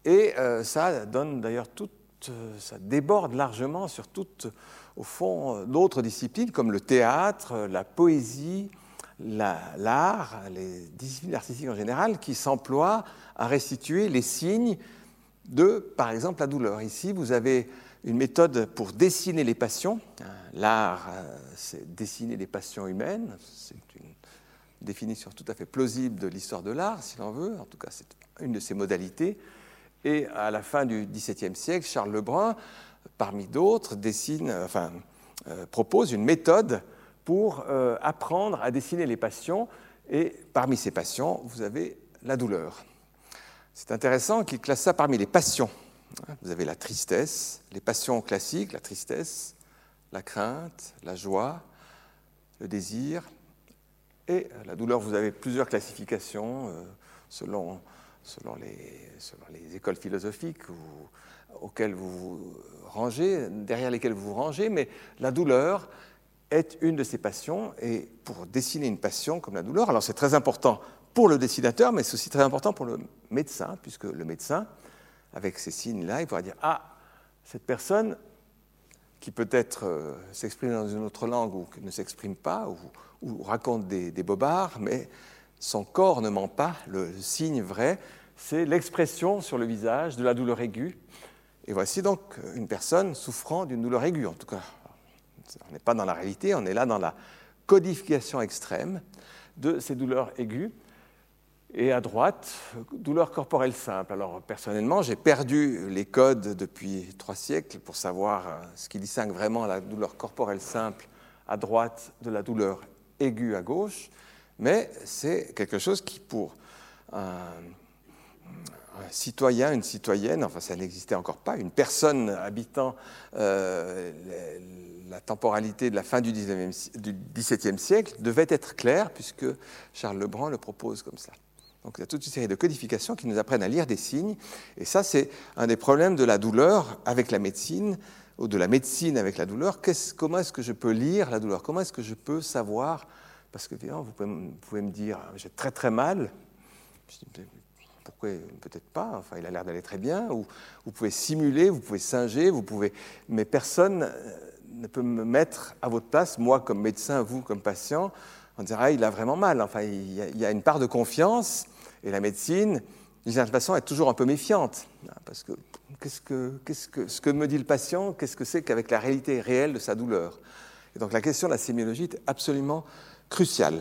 Et euh, ça donne d'ailleurs tout, euh, ça déborde largement sur toutes, au fond, d'autres disciplines comme le théâtre, la poésie, l'art, les disciplines artistiques en général, qui s'emploient à restituer les signes de, par exemple, la douleur. Ici, vous avez une méthode pour dessiner les passions. L'art, euh, c'est dessiner les passions humaines. C'est une définition tout à fait plausible de l'histoire de l'art, si l'on veut. En tout cas, c'est une de ses modalités. Et à la fin du XVIIe siècle, Charles Lebrun, parmi d'autres, enfin, euh, propose une méthode pour euh, apprendre à dessiner les passions. Et parmi ces passions, vous avez la douleur. C'est intéressant qu'il classe ça parmi les passions. Vous avez la tristesse, les passions classiques, la tristesse, la crainte, la joie, le désir et la douleur. Vous avez plusieurs classifications euh, selon, selon, les, selon, les, écoles philosophiques auxquelles vous vous rangez, derrière lesquelles vous vous rangez, mais la douleur est une de ces passions et pour dessiner une passion comme la douleur, alors c'est très important pour le dessinateur, mais c'est aussi très important pour le médecin, puisque le médecin avec ces signes-là, il pourra dire Ah, cette personne qui peut-être euh, s'exprime dans une autre langue ou ne s'exprime pas, ou, raconte des, bobards, mais son corps ne ment pas. Le signe vrai, c'est l'expression sur le visage de la douleur aiguë. Et voici donc une personne souffrant d'une douleur aiguë, en tout cas. On n'est pas dans la réalité, on est là dans la codification extrême de ces douleurs aiguës. Et à droite, douleur corporelle simple. Alors personnellement, j'ai perdu les codes depuis trois siècles pour savoir euh, ce qui distingue vraiment la douleur corporelle simple à droite de la douleur aiguë à gauche, mais c'est quelque chose qui, pour un, citoyen, une citoyenne, enfin ça n'existait encore pas, une personne habitant euh, la temporalité de la fin du XVIIe siècle devait être claire, puisque Charles Lebrun le propose comme ça. Donc il y a toute une série de codifications qui nous apprennent à lire des signes. Et ça, c'est un des problèmes de la douleur avec la médecine, ou de la médecine avec la douleur. comment est-ce que je peux lire la douleur? Comment est-ce que je peux savoir? Parce que vous pouvez, vous pouvez me dire, j'ai très très mal. Pourquoi Peut-être pas. Enfin, il a l'air d'aller très bien. Ou vous pouvez simuler, vous pouvez singer, vous pouvez. Mais personne euh, ne peut me mettre à votre place, moi comme médecin, vous comme patient, en disant ah, il a vraiment mal. Enfin, il y a une part de confiance et la médecine, d'une façon, est toujours un peu méfiante. Parce que, qu'est-ce que, qu'est-ce que ce que me dit le patient, qu'est-ce que c'est qu'avec la réalité réelle de sa douleur? Et donc la question de la sémiologie est absolument cruciale.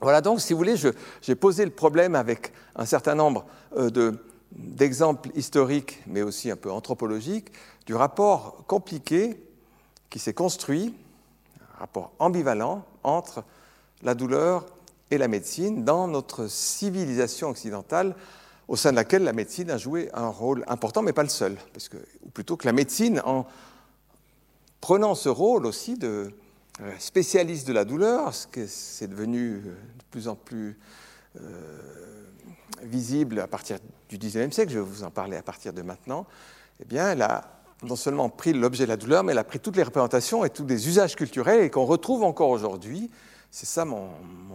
Voilà donc, si vous voulez, j'ai posé le problème avec un certain nombre euh, de, d'exemples historiques, mais aussi un peu anthropologiques, du rapport compliqué qui s'est construit, un rapport ambivalent entre la douleur et la médecine dans notre civilisation occidentale, au sein de laquelle la médecine a joué un rôle important, mais pas le seul. Parce que, ou plutôt que la médecine, en prenant ce rôle aussi de spécialiste de la douleur, ce que c'est devenu euh, de plus en plus visible à partir du XIXe siècle, je vais vous en parler à partir de maintenant, eh bien, elle a non seulement pris l'objet de la douleur, mais elle a pris toutes les représentations et tous les usages culturels et qu'on retrouve encore aujourd'hui. C'est ça mon,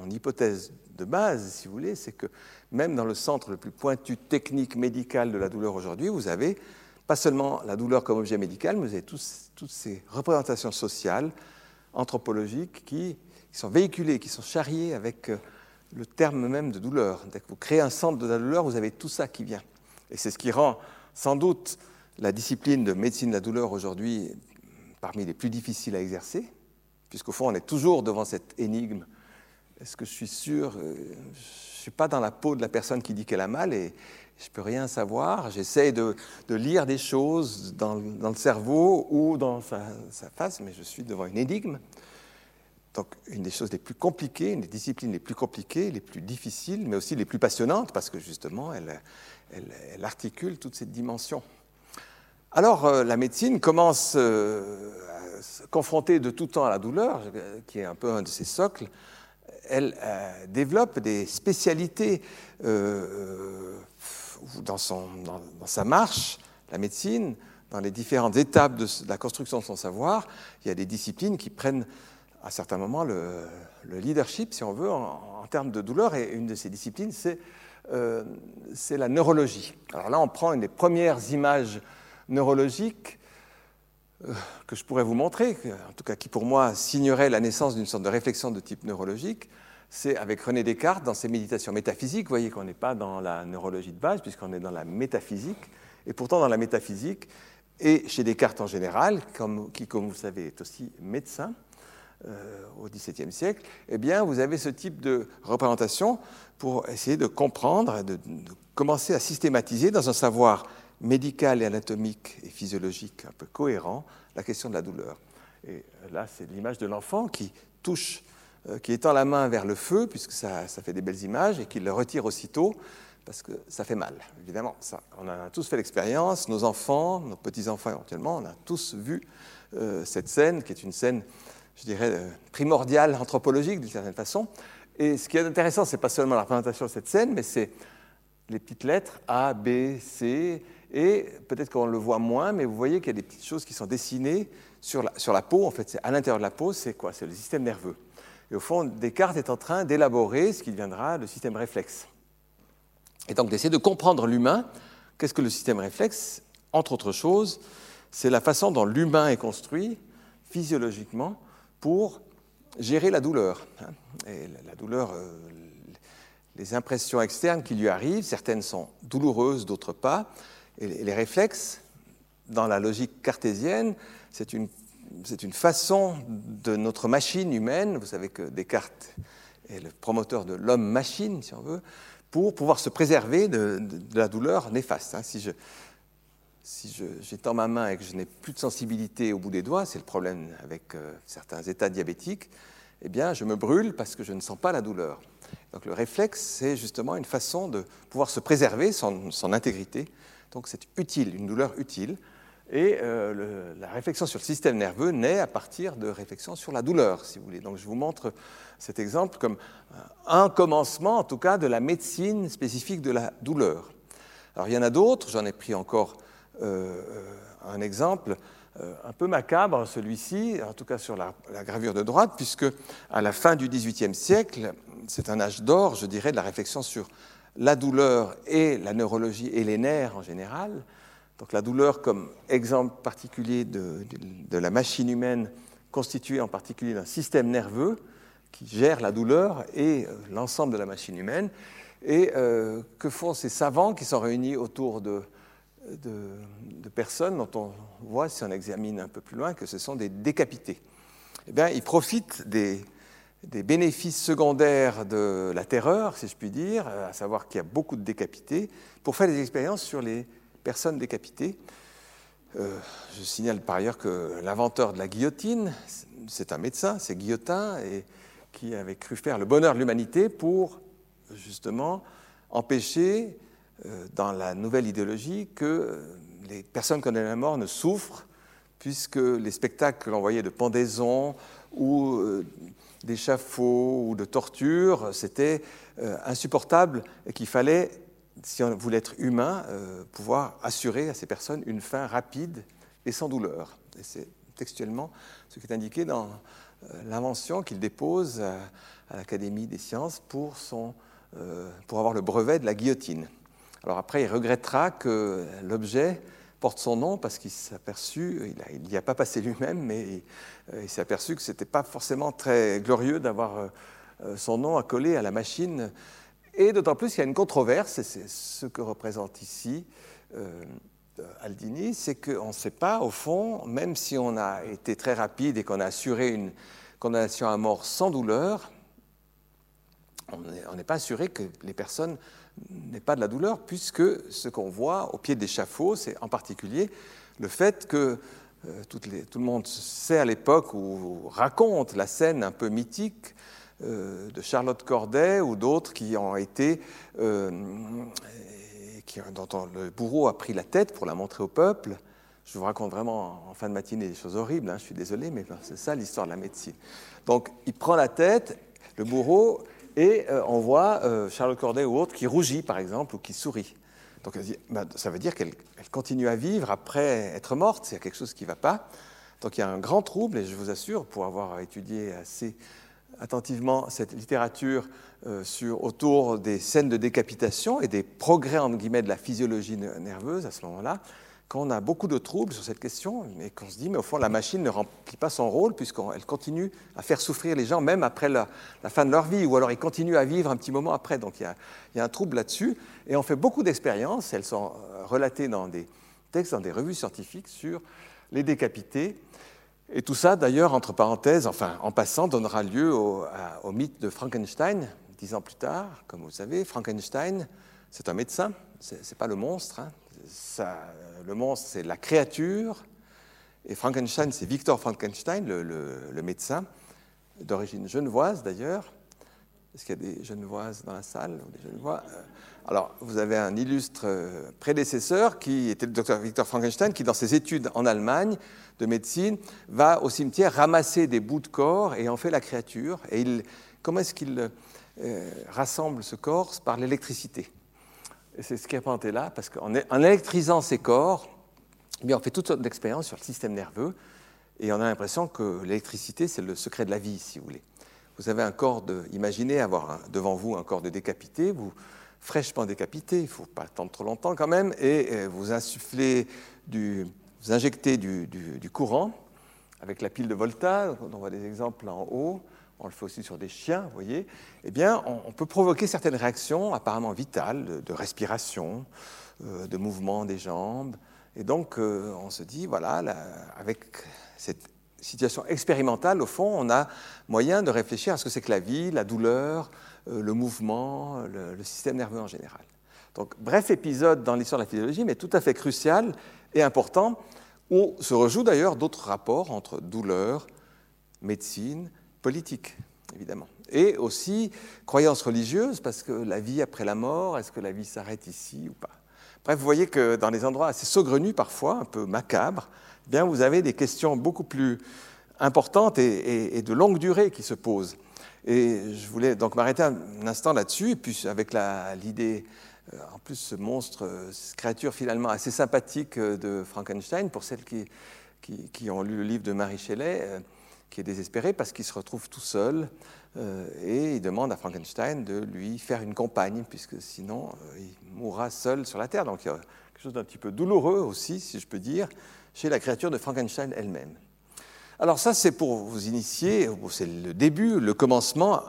hypothèse de base, si vous voulez, c'est que même dans le centre le plus pointu technique médical de la douleur aujourd'hui, vous avez pas seulement la douleur comme objet médical, mais vous avez toutes ces représentations sociales, anthropologiques, qui, sont véhiculées, qui sont charriées avec euh, le terme même de douleur. Dès que vous créez un centre de la douleur, vous avez tout ça qui vient. Et c'est ce qui rend sans doute la discipline de médecine de la douleur aujourd'hui parmi les plus difficiles à exercer, puisqu'au fond, on est toujours devant cette énigme. Est-ce que je suis sûr euh, Je ne suis pas dans la peau de la personne qui dit qu'elle a mal je ne peux rien savoir. J'essaie de, lire des choses dans, le cerveau ou dans sa, face, mais je suis devant une énigme. Donc, une des choses les plus compliquées, une des disciplines les plus compliquées, les plus difficiles, mais aussi les plus passionnantes, parce que justement, elle, articule toute cette dimension. Alors, euh, la médecine commence euh, à se confronter de tout temps à la douleur, qui est un peu un de ses socles. Elle euh, développe des spécialités euh, dans, son, dans, sa marche, la médecine, dans les différentes étapes de la construction de son savoir. Il y a des disciplines qui prennent à certains moments le, le leadership, si on veut, en, termes de douleur. Et une de ces disciplines, c'est euh, la neurologie. Alors là, on prend une des premières images neurologique euh, que je pourrais vous montrer, en tout cas qui pour moi signerait la naissance d'une sorte de réflexion de type neurologique, c'est avec René Descartes dans ses méditations métaphysiques. Vous voyez qu'on n'est pas dans la neurologie de base, puisqu'on est dans la métaphysique. Et pourtant, dans la métaphysique, et chez Descartes en général, qui, comme vous le savez, est aussi médecin euh, au XVIIe siècle, eh bien, vous avez ce type de représentation pour essayer de comprendre, de commencer à systématiser dans un savoir médical et anatomique et physiologique un peu cohérent la question de la douleur. Et là, c'est l'image de l'enfant qui touche, euh, qui étend la main vers le feu, puisque ça, ça, fait des belles images, et qui le retire aussitôt, parce que ça fait mal, évidemment. Ça, on a tous fait l'expérience, nos enfants, nos petits-enfants éventuellement, on a tous vu euh, cette scène, qui est une scène, je dirais, euh, primordiale, anthropologique d'une certaine façon. Et ce qui est intéressant, ce n'est pas seulement la représentation de cette scène, mais c'est les petites lettres A, B, C, et peut-être qu'on le voit moins, mais vous voyez qu'il y a des petites choses qui sont dessinées sur la, peau. En fait, à l'intérieur de la peau, c'est quoi? C'est le système nerveux. Et au fond, Descartes est en train d'élaborer ce qui deviendra le système réflexe. Et donc d'essayer de comprendre l'humain. Qu'est-ce que le système réflexe? Entre autres choses, c'est la façon dont l'humain est construit physiologiquement pour gérer la douleur. Et la douleur, euh, les impressions externes qui lui arrivent, certaines sont douloureuses, d'autres pas. Et les réflexes, dans la logique cartésienne, c'est une, façon de notre machine humaine, vous savez que Descartes est le promoteur de l'homme-machine, si on veut, pour pouvoir se préserver de la douleur néfaste. Hein. Si je, si j'étends ma main et que je n'ai plus de sensibilité au bout des doigts, c'est le problème avec euh, certains états diabétiques, eh bien, je me brûle parce que je ne sens pas la douleur. Donc le réflexe, c'est justement une façon de pouvoir se préserver son, son intégrité donc c'est utile, une douleur utile. Et euh, la réflexion sur le système nerveux naît à partir de réflexions sur la douleur, si vous voulez. Donc je vous montre cet exemple comme un commencement, en tout cas, de la médecine spécifique de la douleur. Alors il y en a d'autres, j'en ai pris encore euh, un exemple euh, un peu macabre, celui-ci, en tout cas sur la, la, gravure de droite, puisque à la fin du XVIIIe siècle, c'est un âge d'or, je dirais, de la réflexion sur la douleur et la neurologie et les nerfs en général. Donc la douleur comme exemple particulier de, la machine humaine constituée en particulier d'un système nerveux qui gère la douleur et euh, l'ensemble de la machine humaine. Et euh, que font ces savants qui sont réunis autour de, personnes dont on voit, si on examine un peu plus loin, que ce sont des décapités? Eh bien, ils profitent des, des bénéfices secondaires de la terreur, si je puis dire, à savoir qu'il y a beaucoup de décapités, pour faire des expériences sur les personnes décapitées. Euh, je signale par ailleurs que l'inventeur de la guillotine, c'est un médecin, c'est Guillotin, et qui avait cru faire le bonheur de l'humanité pour justement empêcher, euh, dans la nouvelle idéologie, que les personnes condamnées à la mort ne souffrent, puisque les spectacles que l'on voyait de pendaison ou euh, d'échafaud ou de torture, c'était euh, insupportable et qu'il fallait, si on voulait être humain, euh, pouvoir assurer à ces personnes une fin rapide et sans douleur. Et c'est textuellement ce qui est indiqué dans l'invention qu'il dépose à, l'Académie des scienses pour, son, pour avoir le brevet de la guillotine. Alors après, il regrettera que l'objet porte son nom parce qu'il s'est aperçu, il n'y a, pas passé lui-même, mais euh, il, s'est aperçu que ce n'était pas forcément très glorieux d'avoir euh, euh, son nom accolé à la machine. Et d'autant plus qu'il y a une controverse, et c'est ce que représente ici Aldini, c'est qu'on ne sait pas, au fond, même si on a été très rapide et qu'on a assuré une condamnation à mort sans douleur, on n'est pas assuré que les personnes n'est pas de la douleur, puisque ce qu'on voit au pied de l'échafaud, c'est en particulier le fait que euh, tout le monde sait à l'époque ou raconte la scène un peu mythique euh, de Charlotte Corday ou d'autres qui ont été, euh, qui, dont le bourreau a pris la tête pour la montrer au peuple. Je vous raconte vraiment en fin de matinée des choses horribles, hein, je suis désolé, mais c'est ça l'histoire de la médecine. Donc il prend la tête, le bourreau, et euh, on voit euh, Charlotte Corday ou autre qui rougit, par exemple, ou qui sourit. Donc bah, ça veut dire qu'elle continue à vivre après être morte, s'il y a quelque chose qui ne va pas. Donc il y a un grand trouble, et je vous assure, pour avoir étudié assez attentivement cette littérature euh, sur, autour des scènes de décapitation et des progrès, en guillemets, de la physiologie nerveuse à ce moment-là, qu'on a beaucoup de troubles sur cette question, mais qu'on se dit, mais au fond, la machine ne remplit pas son rôle, puisqu'elle continue à faire souffrir les gens, même après la, fin de leur vie, ou alors ils continuent à vivre un petit moment après. Donc il y a, un trouble là-dessus. Et on fait beaucoup d'expériences, elles sont euh, relatées dans des textes, dans des revues scientifiques, sur les décapités. Et tout ça, d'ailleurs, entre parenthèses, enfin, en passant, donnera lieu au, mythe de Frankenstein, dix ans plus tard. Comme vous savez, Frankenstein, c'est un médecin, ce n'est pas le monstre, hein le monstre, c'est la créature, et Frankenstein, c'est Victor Frankenstein, le, médecin, d'origine genevoise d'ailleurs. Est-ce qu'il y a des genevoises dans la salle euh, Alors, vous avez un illustre euh, prédécesseur qui était le docteur Victor Frankenstein, qui, dans ses études en Allemagne de médecine, va au cimetière ramasser des bouts de corps et en fait la créature. Et comment est-ce qu'il euh, rassemble ce corps? Par l'électricité. C'est ce qui est présenté là, parce qu'en électrisant ces corps, eh bien, on fait toutes sortes d'expériences sur le système nerveux, et on a l'impression que l'électricité, c'est le secret de la vie, si vous voulez. Vous avez un corps de. Imaginez avoir devant vous un corps de décapité, vous fraîchement décapité, il ne faut pas attendre trop longtemps quand même, et vous insufflez vous injectez du, courant avec la pile de Volta, on voit des exemples en haut, on le fait aussi sur des chiens, vous voyez, eh bien, on, peut provoquer certaines réactions apparemment vitales de, respiration, euh, de mouvement des jambes. Et donc, euh, on se dit, voilà, avec cette situation expérimentale, au fond, on a moyen de réfléchir à ce que c'est que la vie, la douleur, euh, le mouvement, le, le, système nerveux en général. Donc, bref épisode dans l'histoire de la physiologie, mais tout à fait crucial et important, où se rejouent d'ailleurs d'autres rapports entre douleur, médecine, politique, évidemment. Et aussi croyance religieuse, parce que la vie après la mort, est-ce que la vie s'arrête ici ou pas? Bref, vous voyez que dans les endroits assez saugrenus parfois, un peu macabres, eh bien vous avez des questions beaucoup plus importantes et, de longue durée qui se posent. Et je voulais donc m'arrêter un instant là-dessus, et puis avec l'idée, euh, en plus ce monstre, euh, cette créature finalement assez sympathique euh, de Frankenstein, pour celles qui, qui, ont lu le livre de Marie Shelley, qui est désespéré parce qu'il se retrouve tout seul euh, et il demande à Frankenstein de lui faire une compagne, puisque sinon euh, il mourra seul sur la Terre. Donc il y a quelque chose d'un petit peu douloureux aussi, si je peux dire, chez la créature de Frankenstein elle-même. Alors ça, c'est pour vous initier, c'est le début, le commencement,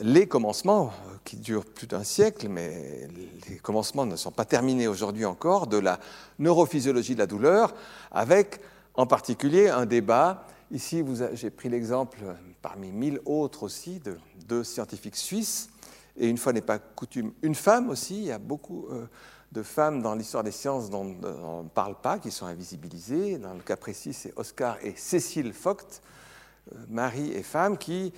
les commencements euh, qui durent plus d'un siècle, mais les commencements ne sont pas terminés aujourd'hui encore, de la neurophysiologie de la douleur, avec en particulier un débat Ici, j'ai pris l'exemple parmi mille autres aussi de deux scientifiques suisses, et une fois n'est pas coutume, une femme aussi. Il y a beaucoup euh, de femmes dans l'histoire des sciences dont on ne parle pas, qui sont invisibilisées. Dans le cas précis, c'est Oscar et Cécile Vogt, euh, mari et femme, qui,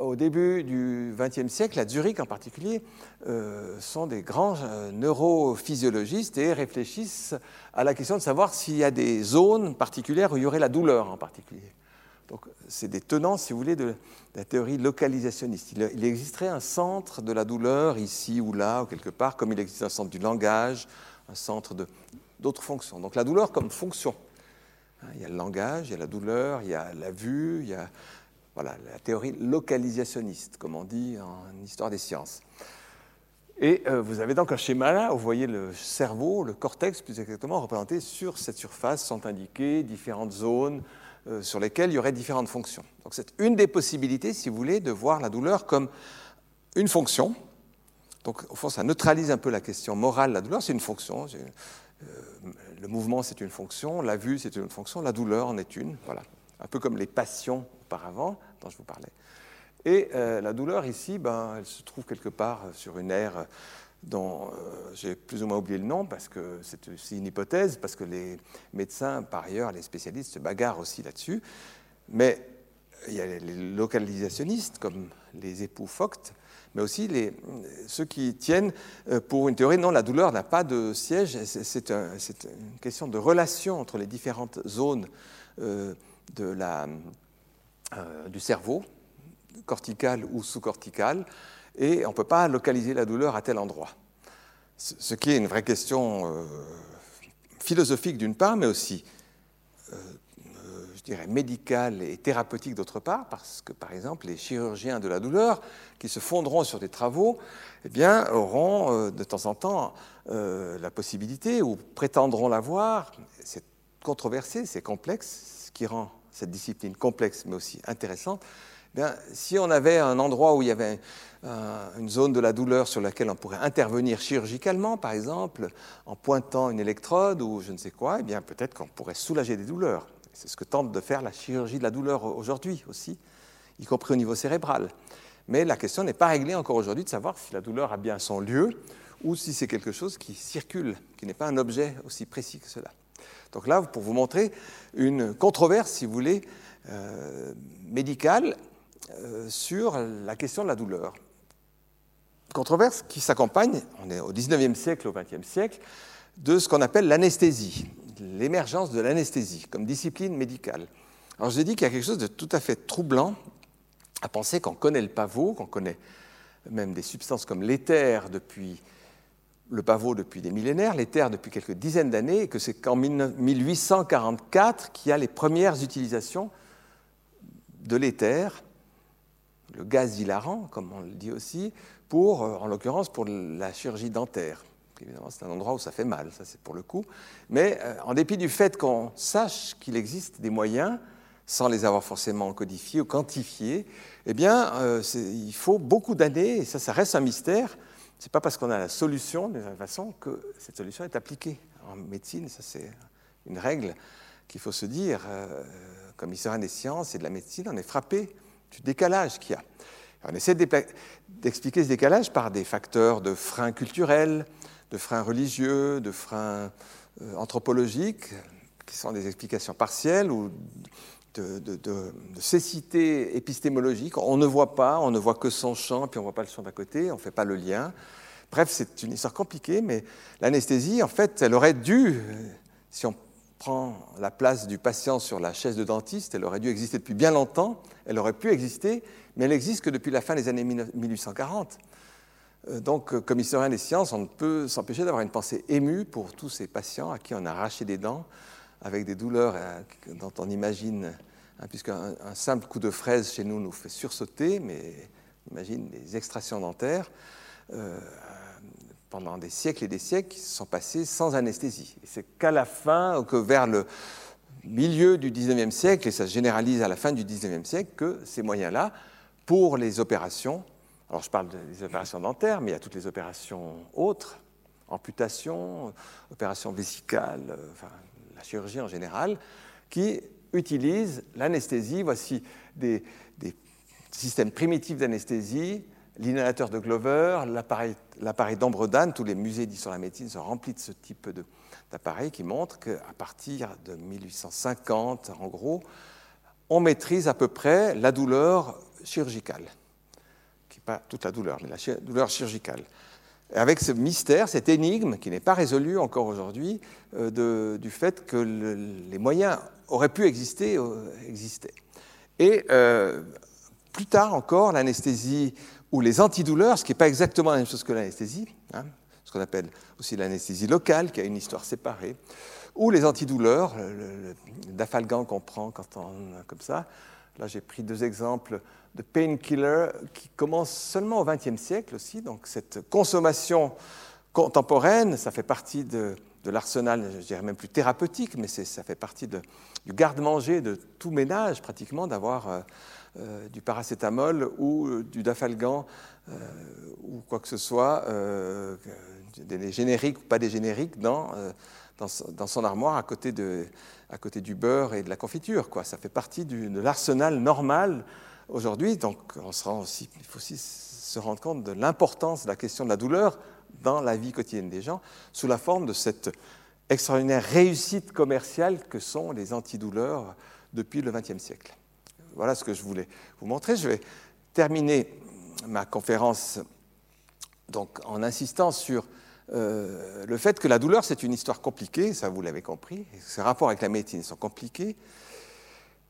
au début du XXe siècle, à Zurich en particulier, euh, sont des grands neurophysiologistes et réfléchissent à la question de savoir s'il y a des zones particulières où il y aurait la douleur en particulier. Donc, c'est des tenants, si vous voulez, de la théorie localisationniste. Il, existerait un centre de la douleur ici ou là, ou quelque part, comme il existe un centre du langage, un centre d'autres fonctions. Donc, la douleur comme fonction. Hein, il y a le langage, il y a la douleur, il y a la vue, il y a voilà, la théorie localisationniste, comme on dit en histoire des sciences. Et euh, vous avez donc un schéma là, où vous voyez le cerveau, le cortex plus exactement, représenté sur cette surface, sont indiquées différentes zones sur lesquelles il y aurait différentes fonctions. Donc c'est une des possibilités, si vous voulez, de voir la douleur comme une fonction. Donc au fond, ça neutralise un peu la question morale la douleur, c'est une fonction. Euh, le mouvement, c'est une fonction, la vue, c'est une fonction, la douleur en est une. Voilà. Un peu comme les passions auparavant, dont je vous parlais. Et euh, la douleur ici, ben, elle se trouve quelque part sur une aire dont euh, j'ai plus ou moins oublié le nom, parce que c'est aussi une hypothèse, parce que les médecins, par ailleurs, les spécialistes se bagarrent aussi là-dessus. Mais il y a les localisationnistes, comme les époux Vogt, mais aussi les, ceux qui tiennent euh, pour une théorie, non, la douleur n'a pas de siège, c'est une question de relation entre les différentes zones de la, du cerveau, corticale ou sous-corticale, et on ne peut pas localiser la douleur à tel endroit. Ce qui est une vraie question euh, philosophique d'une part, mais aussi, euh, euh, je dirais, médicale et thérapeutique d'autre part, parce que, par exemple, les chirurgiens de la douleur, qui se fonderont sur des travaux, eh bien, auront de temps en temps la possibilité, ou prétendront l'avoir, c'est controversé, c'est complexe, ce qui rend cette discipline complexe mais aussi intéressante, si on avait un endroit où il y avait euh, une zone de la douleur sur laquelle on pourrait intervenir chirurgicalement, par exemple, en pointant une électrode ou je ne sais quoi, eh bien peut-être qu'on pourrait soulager des douleurs. C'est ce que tente de faire la chirurgie de la douleur aujourd'hui aussi, y compris au niveau cérébral. Mais la question n'est pas réglée encore aujourd'hui de savoir si la douleur a bien son lieu ou si c'est quelque chose qui circule, qui n'est pas un objet aussi précis que cela. Donc là, pour vous montrer une controverse, si vous voulez, euh, médicale sur la question de la douleur. Controverse qui s'accompagne, on est au 19e siècle, au 20e siècle, de ce qu'on appelle l'anesthésie, l'émergence de l'anesthésie comme discipline médicale. Alors je dit qu'il y a quelque chose de tout à fait troublant à penser qu'on connaît le pavot, qu'on connaît même des substances comme l'éther depuis le pavot depuis des millénaires, l'éther depuis quelques dizaines d'années, et que c'est qu'en 1844 qu'il y a les premières utilisations de l'éther le gaz hilarant, comme on le dit aussi, pour, euh, en l'occurrence pour la chirurgie dentaire. Évidemment, c'est un endroit où ça fait mal, ça c'est pour le coup. Mais euh, en dépit du fait qu'on sache qu'il existe des moyens, sans les avoir forcément codifiés ou quantifiés, eh bien, euh, il faut beaucoup d'années, et ça, ça reste un mystère. Ce n'est pas parce qu'on a la solution, de toute façon, que cette solution est appliquée. En médecine, ça c'est une règle qu'il faut se dire. comme historien des sciences et de la médecine, on est frappé du décalage qu'il y a. On essaie d'expliquer ce décalage par des facteurs de freins culturels, de freins religieux, de freins euh, anthropologiques, qui sont des explications partielles ou de, cécité épistémologique. On ne voit pas, on ne voit que son champ, puis on ne voit pas le champ d'à côté, on ne fait pas le lien. Bref, c'est une histoire compliquée, mais l'anesthésie, en fait, elle aurait dû, si on prend la place du patient sur la chaise de dentiste, elle aurait dû exister depuis bien longtemps, elle aurait pu exister, mais elle n'existe que depuis la fin des années 1840. Euh, donc, euh, comme historien des sciences, on ne peut s'empêcher d'avoir une pensée émue pour tous ces patients à qui on a arraché des dents, avec des douleurs euh, dont on imagine, hein, puisqu'un simple coup de fraise chez nous nous fait sursauter, mais imagine les extractions dentaires pendant des siècles et des siècles qui se sont passés sans anesthésie. Et c'est qu'à la fin, que vers le milieu du XIXe siècle, et ça se généralise à la fin du XIXe siècle, que ces moyens-là, pour les opérations, alors je parle des opérations dentaires, mais il y a toutes les opérations autres, amputation, opérations vésicales, enfin, la chirurgie en général, qui utilisent l'anesthésie. Voici des, des systèmes primitifs d'anesthésie l'inhalateur de Glover, l'appareil d'ambre d'âne, tous les musées d'histoire de la médecine sont remplis de ce type d'appareil qui montre qu'à partir de 1850, en gros, on maîtrise à peu près la douleur chirurgicale. Qui pas toute la douleur, mais la douleur chirurgicale. avec ce mystère, cette énigme qui n'est pas résolue encore aujourd'hui, euh, du fait que les moyens auraient pu exister, euh, exister. Et plus tard encore, l'anesthésie ou les antidouleurs, ce qui n'est pas exactement la même chose que l'anesthésie, hein, ce qu'on appelle aussi l'anesthésie locale, qui a une histoire séparée, ou les antidouleurs, le, dafalgan qu'on prend quand on comme ça. Là, j'ai pris deux exemples de painkillers qui commencent seulement au XXe siècle aussi. Donc, cette consommation contemporaine, ça fait partie de, l'arsenal, je dirais même plus thérapeutique, mais ça fait partie du garde-manger de tout ménage pratiquement d'avoir euh, euh, du paracétamol ou euh, du dafalgan euh, ou quoi que ce soit, des génériques ou pas des génériques, dans, dans, son armoire à côté, de, à côté du beurre et de la confiture. Quoi. Ça fait partie de l'arsenal normal aujourd'hui. Donc il faut aussi se rendre compte de l'importance de la question de la douleur dans la vie quotidienne des gens, sous la forme de cette extraordinaire réussite commerciale que sont les antidouleurs depuis le XXe siècle. Voilà ce que je voulais vous montrer. Je vais terminer ma conférence donc, en insistant sur euh, le fait que la douleur, c'est une histoire compliquée, ça vous l'avez compris. Ces rapports avec la médecine sont compliqués.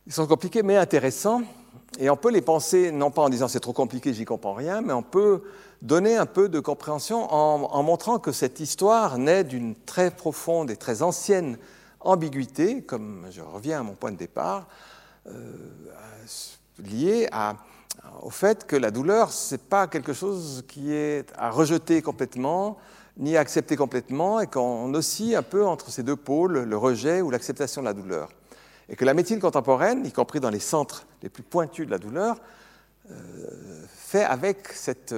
Ils sont compliqués mais intéressants. Et on peut les penser, non pas en disant c'est trop compliqué, j'y comprends rien, mais on peut donner un peu de compréhension en, en montrant que cette histoire naît d'une très profonde et très ancienne ambiguïté, comme je reviens à mon point de départ, euh, lié au fait que la douleur, ce n'est pas quelque chose qui est à rejeter complètement, ni à accepter complètement, et qu'on oscille un peu entre ces deux pôles, le rejet ou l'acceptation de la douleur. Et que la médecine contemporaine, y compris dans les centres les plus pointus de la douleur, euh, fait avec cette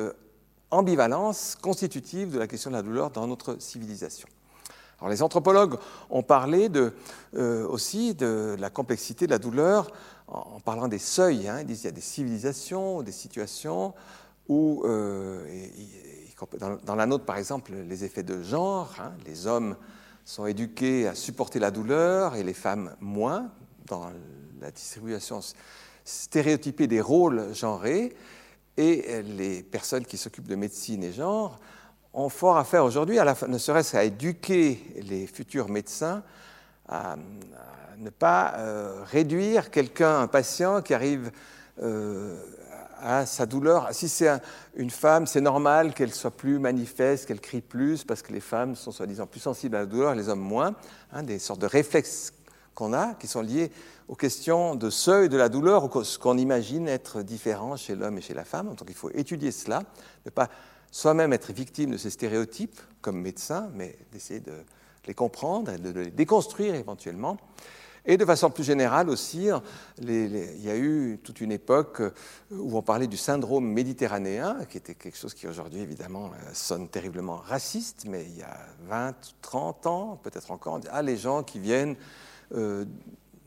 ambivalence constitutive de la question de la douleur dans notre civilisation les anthropologues ont parlé euh, aussi de la complexité de la douleur en, parlant des seuils. Hein. Ils disent qu'il y a des civilisations, des situations où, euh, dans, la nôtre par exemple, les effets de genre, hein, les hommes sont éduqués à supporter la douleur et les femmes moins, dans la distribution stéréotypée des rôles genrés, et les personnes qui s'occupent de médecine et genre ont fort à faire aujourd'hui, ne serait-ce qu'à éduquer les futurs médecins à, ne pas euh, réduire quelqu'un, un patient qui arrive euh, à sa douleur. Si c'est une femme, c'est normal qu'elle soit plus manifeste, qu'elle crie plus, parce que les femmes sont soi-disant plus sensibles à la douleur, les hommes moins. Hein, des sortes de réflexes qu'on a qui sont liés aux questions de seuil de la douleur, ou ce qu'on imagine être différent chez l'homme et chez la femme. Donc il faut étudier cela, ne pas soi-même être victime de ces stéréotypes comme médecin, mais d'essayer de les comprendre et de les déconstruire éventuellement. Et de façon plus générale aussi, il y a eu toute une époque où on parlait du syndrome méditerranéen, qui était quelque chose qui aujourd'hui évidemment sonne terriblement raciste, mais il y a 20, 30 ans, peut-être encore, on dit, ah les gens qui viennent euh,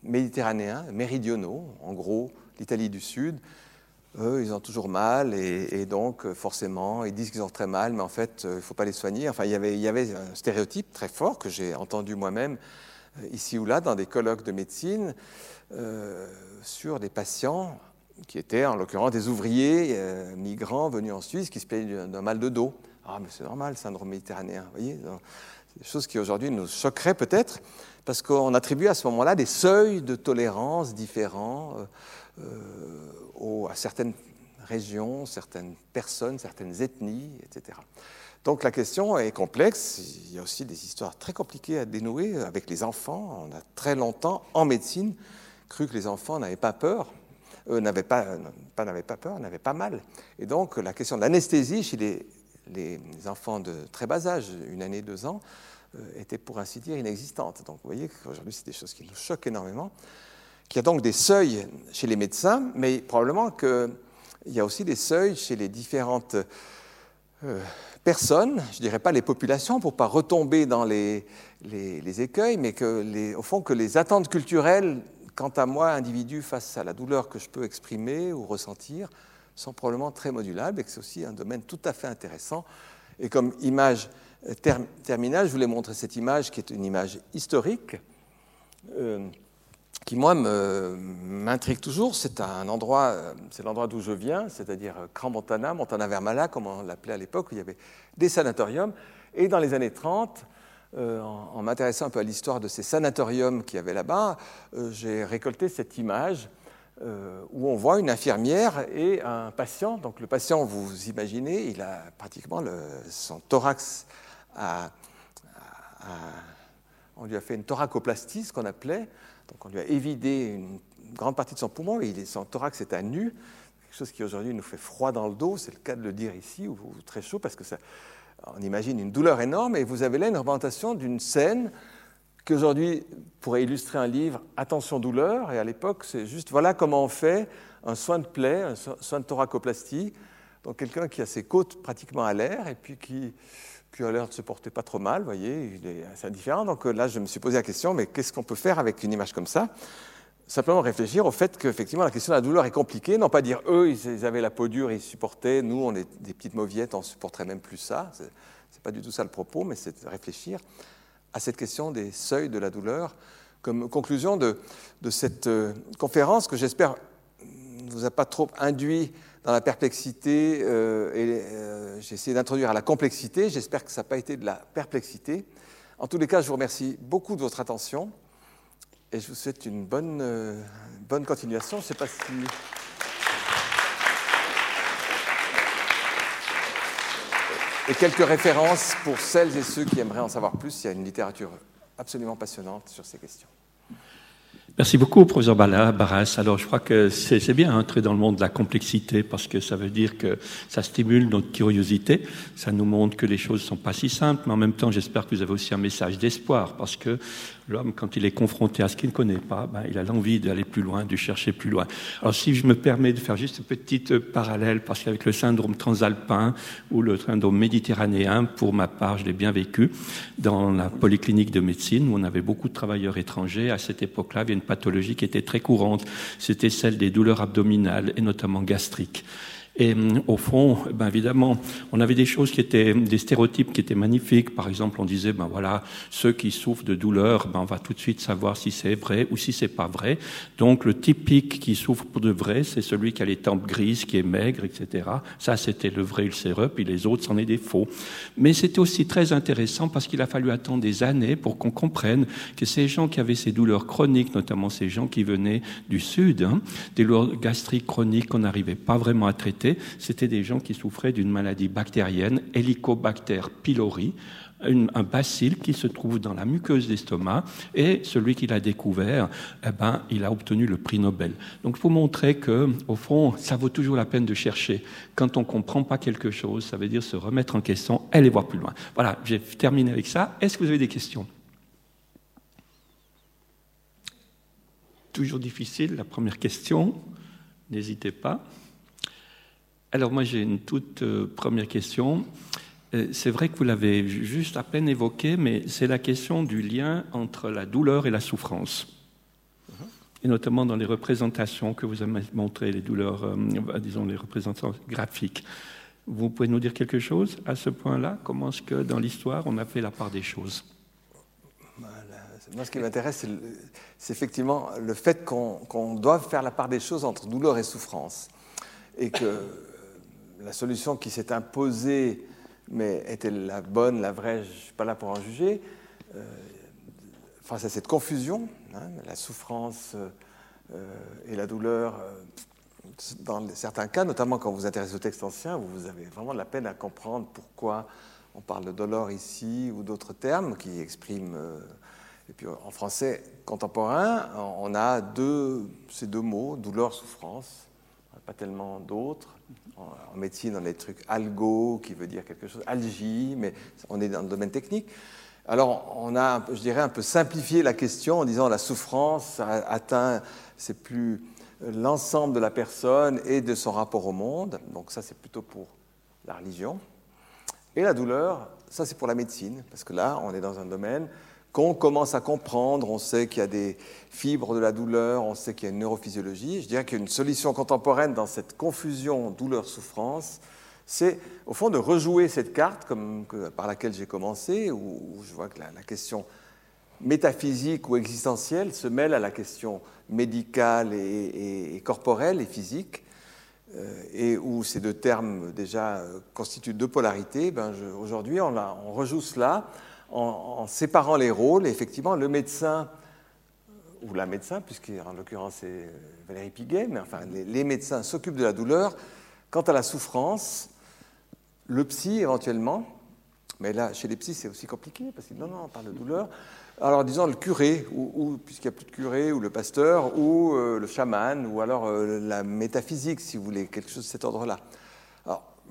méditerranéens, méridionaux, en gros l'Italie du Sud, eux, ils ont toujours mal, et, donc euh, forcément, ils disent qu'ils ont très mal, mais en fait, euh, il ne faut pas les soigner. Enfin, il y avait, un stéréotype très fort que j'ai entendu moi-même euh, ici ou là dans des colloques de médecine sur des patients qui étaient en l'occurrence des ouvriers migrants venus en Suisse qui se plaignaient d'un mal de dos. Ah, mais c'est normal, syndrome méditerranéen, vous voyez des choses qui aujourd'hui nous choqueraient peut-être, parce qu'on attribue à ce moment-là des seuils de tolérance différents euh, à certaines régions, certaines personnes, certaines ethnies, etc. Donc la question est complexe. Il y a aussi des histoires très compliquées à dénouer avec les enfants. On a très longtemps, en médecine, cru que les enfants n'avaient pas peur. Eux n'avaient pas, pas, pas peur, n'avaient pas mal. Et donc la question de l'anesthésie chez les, les, enfants de très bas âge, une année, deux ans, euh, était pour ainsi dire inexistante. Donc vous voyez qu'aujourd'hui, c'est des choses qui nous choquent énormément qu'il y a donc des seuils chez les médecins, mais probablement qu'il y a aussi des seuils chez les différentes euh, personnes, je ne dirais pas les populations pour ne pas retomber dans les, écueils, mais que les, au fond que les attentes culturelles, quant à moi, individu, face à la douleur que je peux exprimer ou ressentir, sont probablement très modulables et que c'est aussi un domaine tout à fait intéressant. Et comme image euh, terminale, je voulais montrer cette image qui est une image historique. Euh, qui moi m'intrigue toujours. C'est un endroit, euh, c'est l'endroit d'où je viens, c'est-à-dire Grand Montana, Montana Vermala, comme on l'appelait à l'époque, où il y avait des sanatoriums. Et dans les années 30, euh, en, m'intéressant un peu à l'histoire de ces sanatoriums qu'il y avait là-bas, euh, j'ai récolté cette image euh, où on voit une infirmière et un patient. Donc le patient, vous imaginez, il a pratiquement son thorax on lui a fait une thoracoplastie, ce qu'on appelait. Donc on lui a évidé une grande partie de son poumon et son thorax est à nu, quelque chose qui aujourd'hui nous fait froid dans le dos, c'est le cas de le dire ici, ou très chaud, parce que ça, on imagine une douleur énorme, et vous avez là une représentation d'une scène qui aujourd'hui pourrait illustrer un livre Attention douleur, et à l'époque c'est juste voilà comment on fait un soin de plaie, un soin de thoracoplastie, donc quelqu'un qui a ses côtes pratiquement à l'air et puis qui, qui a l'air de se porter pas trop mal, vous voyez, il est assez indifférent. Donc là, je me suis posé la question, mais qu'est-ce qu'on peut faire avec une image comme ça? Simplement réfléchir au fait qu'effectivement la question de la douleur est compliquée, non pas dire eux ils avaient la peau dure, ils supportaient, nous on est des petites mauviettes, on supporterait même plus ça, c'est, n'est pas du tout ça le propos, mais c'est réfléchir à cette question des seuils de la douleur comme conclusion de, cette euh, conférence que j'espère ne vous a pas trop induit dans la perplexité euh, et euh, j'ai essayé d'introduire à la complexité, j'espère que ça n'a pas été de la perplexité. En tous les cas, je vous remercie beaucoup de votre attention. Et je vous souhaite une bonne, euh, bonne continuation. Je ne sais pas si. Et quelques références pour celles et ceux qui aimeraient en savoir plus. Il y a une littérature absolument passionnante sur ces questions. Merci beaucoup, professeur Barras. Alors, je crois que c'est bien entrer dans le monde de la complexité parce que ça veut dire que ça stimule notre curiosité. Ça nous montre que les choses ne sont pas si simples, mais en même temps, j'espère que vous avez aussi un message d'espoir parce que l'homme, quand il est confronté à ce qu'il ne connaît pas, ben, il a l'envie d'aller plus loin, de chercher plus loin. Alors si je me permets de faire juste une petite euh, parallèle, parce qu'avec le syndrome transalpin ou le syndrome méditerranéen, pour ma part, je l'ai bien vécu dans la polyclinique de médecine où on avait beaucoup de travailleurs étrangers. À cette époque-là, il y avait une pathologie qui était très courante, c'était celle des douleurs abdominales et notamment gastriques. Et hum, au fond, ben évidemment, on avait des choses qui étaient des stéréotypes qui étaient magnifiques. Par exemple, on disait ben voilà, ceux qui souffrent de douleur, ben on va tout de suite savoir si c'est vrai ou si c'est pas vrai. Donc le typique qui souffre pour de vrai, c'est celui qui a les tempes grises, qui est maigre, etc. Ça, c'était le vrai ulcéreux, puis les autres, c'en est des faux. Mais c'était aussi très intéressant parce qu'il a fallu attendre des années pour qu'on comprenne que ces gens qui avaient ces douleurs chroniques, notamment ces gens qui venaient du sud, hein, des douleurs gastriques chroniques qu'on n'arrivait pas vraiment à traiter c'était des gens qui souffraient d'une maladie bactérienne, Helicobacter pylori, un bacille qui se trouve dans la muqueuse d'estomac et celui qui l'a découvert, eh ben, il a obtenu le prix Nobel. Donc, il faut montrer que, au fond, ça vaut toujours la peine de chercher. Quand on ne comprend pas quelque chose, ça veut dire se remettre en question, aller voir plus loin. Voilà, j'ai terminé avec ça. Est-ce que vous avez des questions? Toujours difficile, la première question. N'hésitez pas. Alors moi j'ai une toute euh, première question. Euh, c'est vrai que vous l'avez juste à peine évoqué, mais c'est la question du lien entre la douleur et la souffrance. Uh-huh. Et notamment dans les représentations que vous avez montrées, les douleurs, euh, disons les représentations graphiques. Vous pouvez nous dire quelque chose à ce point-là? Comment est-ce que dans l'histoire on a fait la part des choses? Moi, ce qui m'intéresse, c'est effectivement le fait qu'on doive faire la part des choses entre douleur et souffrance. Et que la solution qui s'est imposée, mais était la bonne, la vraie, je ne suis pas là pour en juger, euh, face à cette confusion, hein, la souffrance euh, et la douleur, euh, dans certains cas, notamment quand vous vous intéressez au texte ancien, vous avez vraiment de la peine à comprendre pourquoi on parle de dolor ici ou d'autres termes qui expriment. et puis en français contemporain, on a ces deux mots, douleur, souffrance, pas tellement d'autres en médecine, on a des trucs algo, qui veut dire quelque chose, algie, mais on est dans le domaine technique. Alors, on a, je dirais, un peu simplifié la question en disant la souffrance atteint, c'est plus l'ensemble de la personne et de son rapport au monde. Donc ça, c'est plutôt pour la religion. Et la douleur, ça, c'est pour la médecine, parce que là, on est dans un domaine qu'on commence à comprendre. On sait qu'il y a des fibres de la douleur, on sait qu'il y a une neurophysiologie. Je dirais qu'une solution contemporaine dans cette confusion douleur-souffrance, c'est au fond de rejouer cette carte comme, par laquelle j'ai commencé, où, je vois que la, question métaphysique ou existentielle se mêle à la question médicale et, corporelle et physique, euh, et où ces deux termes déjà constituent deux polarités. Ben Aujourd'hui, on rejoue cela en, séparant les rôles. effectivement, le médecin, ou la médecin, puisqu'en l'occurrence c'est Valérie Piguet, mais enfin les, médecins s'occupent de la douleur. Quant à la souffrance, le psy éventuellement, mais là chez les psys c'est aussi compliqué, parce que non, non, on parle de douleur. Alors disons le curé, ou, puisqu'il n'y a plus de curé, ou le pasteur, ou euh, le chaman, ou alors euh, la métaphysique, si vous voulez, quelque chose de cet ordre-là.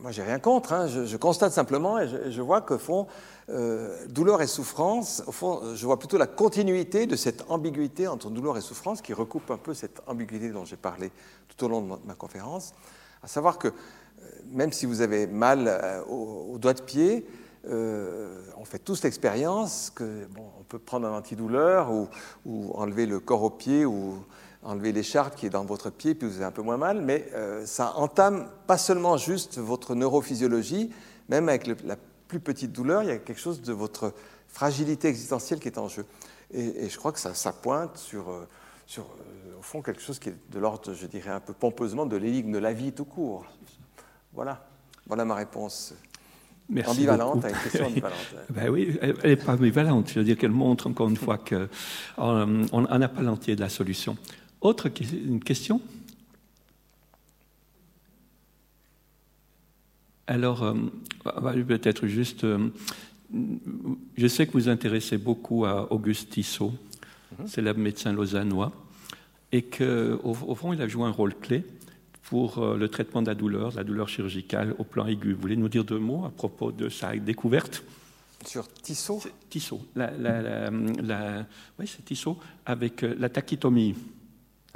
Moi, j'ai rien contre, hein. je, constate simplement et je, vois que fond, euh, douleur et souffrance, au fond, je vois plutôt la continuité de cette ambiguïté entre douleur et souffrance qui recoupe un peu cette ambiguïté dont j'ai parlé tout au long de ma, conférence, à savoir que même si vous avez mal au, au doigt de pied, euh, on fait tous l'expérience que bon, on peut prendre un antidouleur ou, ou, enlever le corps au pied ou enlever l'écharpe qui est dans votre pied puis vous avez un peu moins mal, mais euh, ça entame pas seulement juste votre neurophysiologie, même avec la plus petite douleur, il y a quelque chose de votre fragilité existentielle qui est en jeu. Et, je crois que ça, ça pointe sur, euh, sur au fond, quelque chose qui est de l'ordre, je dirais un peu pompeusement, de l'énigme de la vie tout court. Voilà, voilà ma réponse. Merci ambivalente, à une question ambivalente. ben oui, elle n'est pas ambivalente. Je veux dire qu'elle montre encore une fois qu'on euh, n'a pas l'entier de la solution. Autre une question? Alors, euh, peut-être juste, euh, je sais que vous intéressez beaucoup à Auguste Tissot, mhm. célèbre médecin lausannois, et qu'au au fond, il a joué un rôle clé pour euh, le traitement de la douleur, la douleur chirurgicale au plan aigu. Vous voulez nous dire deux mots à propos de sa découverte? Sur Tissot? Tissot. La, oui, c'est Tissot avec la tachytomie.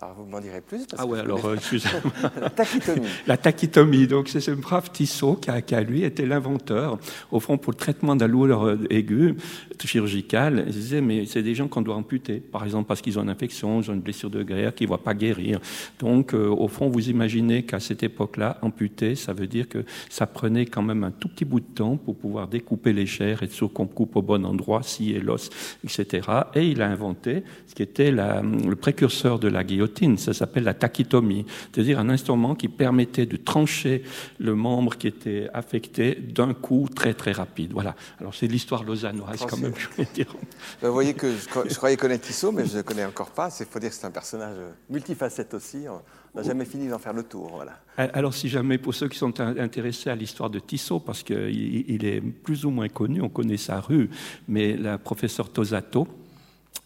Alors vous m'en direz plus Ah oui, alors euh, excusez-moi. la tachytomie. La tachytomie. Donc c'est ce brave Tissot qui a, qui a, lui été l'inventeur, au fond, pour le traitement de la douleur aiguë chirurgicale. Il disait mais c'est des gens qu'on doit amputer, par exemple parce qu'ils ont une infection, ils ont une blessure de guerre qu'ils ne voient pas guérir. Donc euh, au fond, vous imaginez qu'à cette époque-là, amputer, ça veut dire que ça prenait quand même un tout petit bout de temps pour pouvoir découper les chairs, être sûr qu'on coupe au bon endroit, si et l'os, etc. Et il a inventé ce qui était la, le précurseur de la guillotine ça s'appelle la tachytomie, c'est-à-dire un instrument qui permettait de trancher le membre qui était affecté d'un coup très très rapide. Voilà. Alors c'est l'histoire lausannoise quand même, je voulais dire. Vous voyez que je, croyais connaître Tissot, mais je ne le connais encore pas. Il faut dire que c'est un personnage multifacette aussi. On n'a jamais fini d'en faire le tour. Voilà. Alors, si jamais, pour ceux qui sont intéressés à l'histoire de Tissot, parce qu'il est plus ou moins connu, on connaît sa rue, mais la professeure Tosato,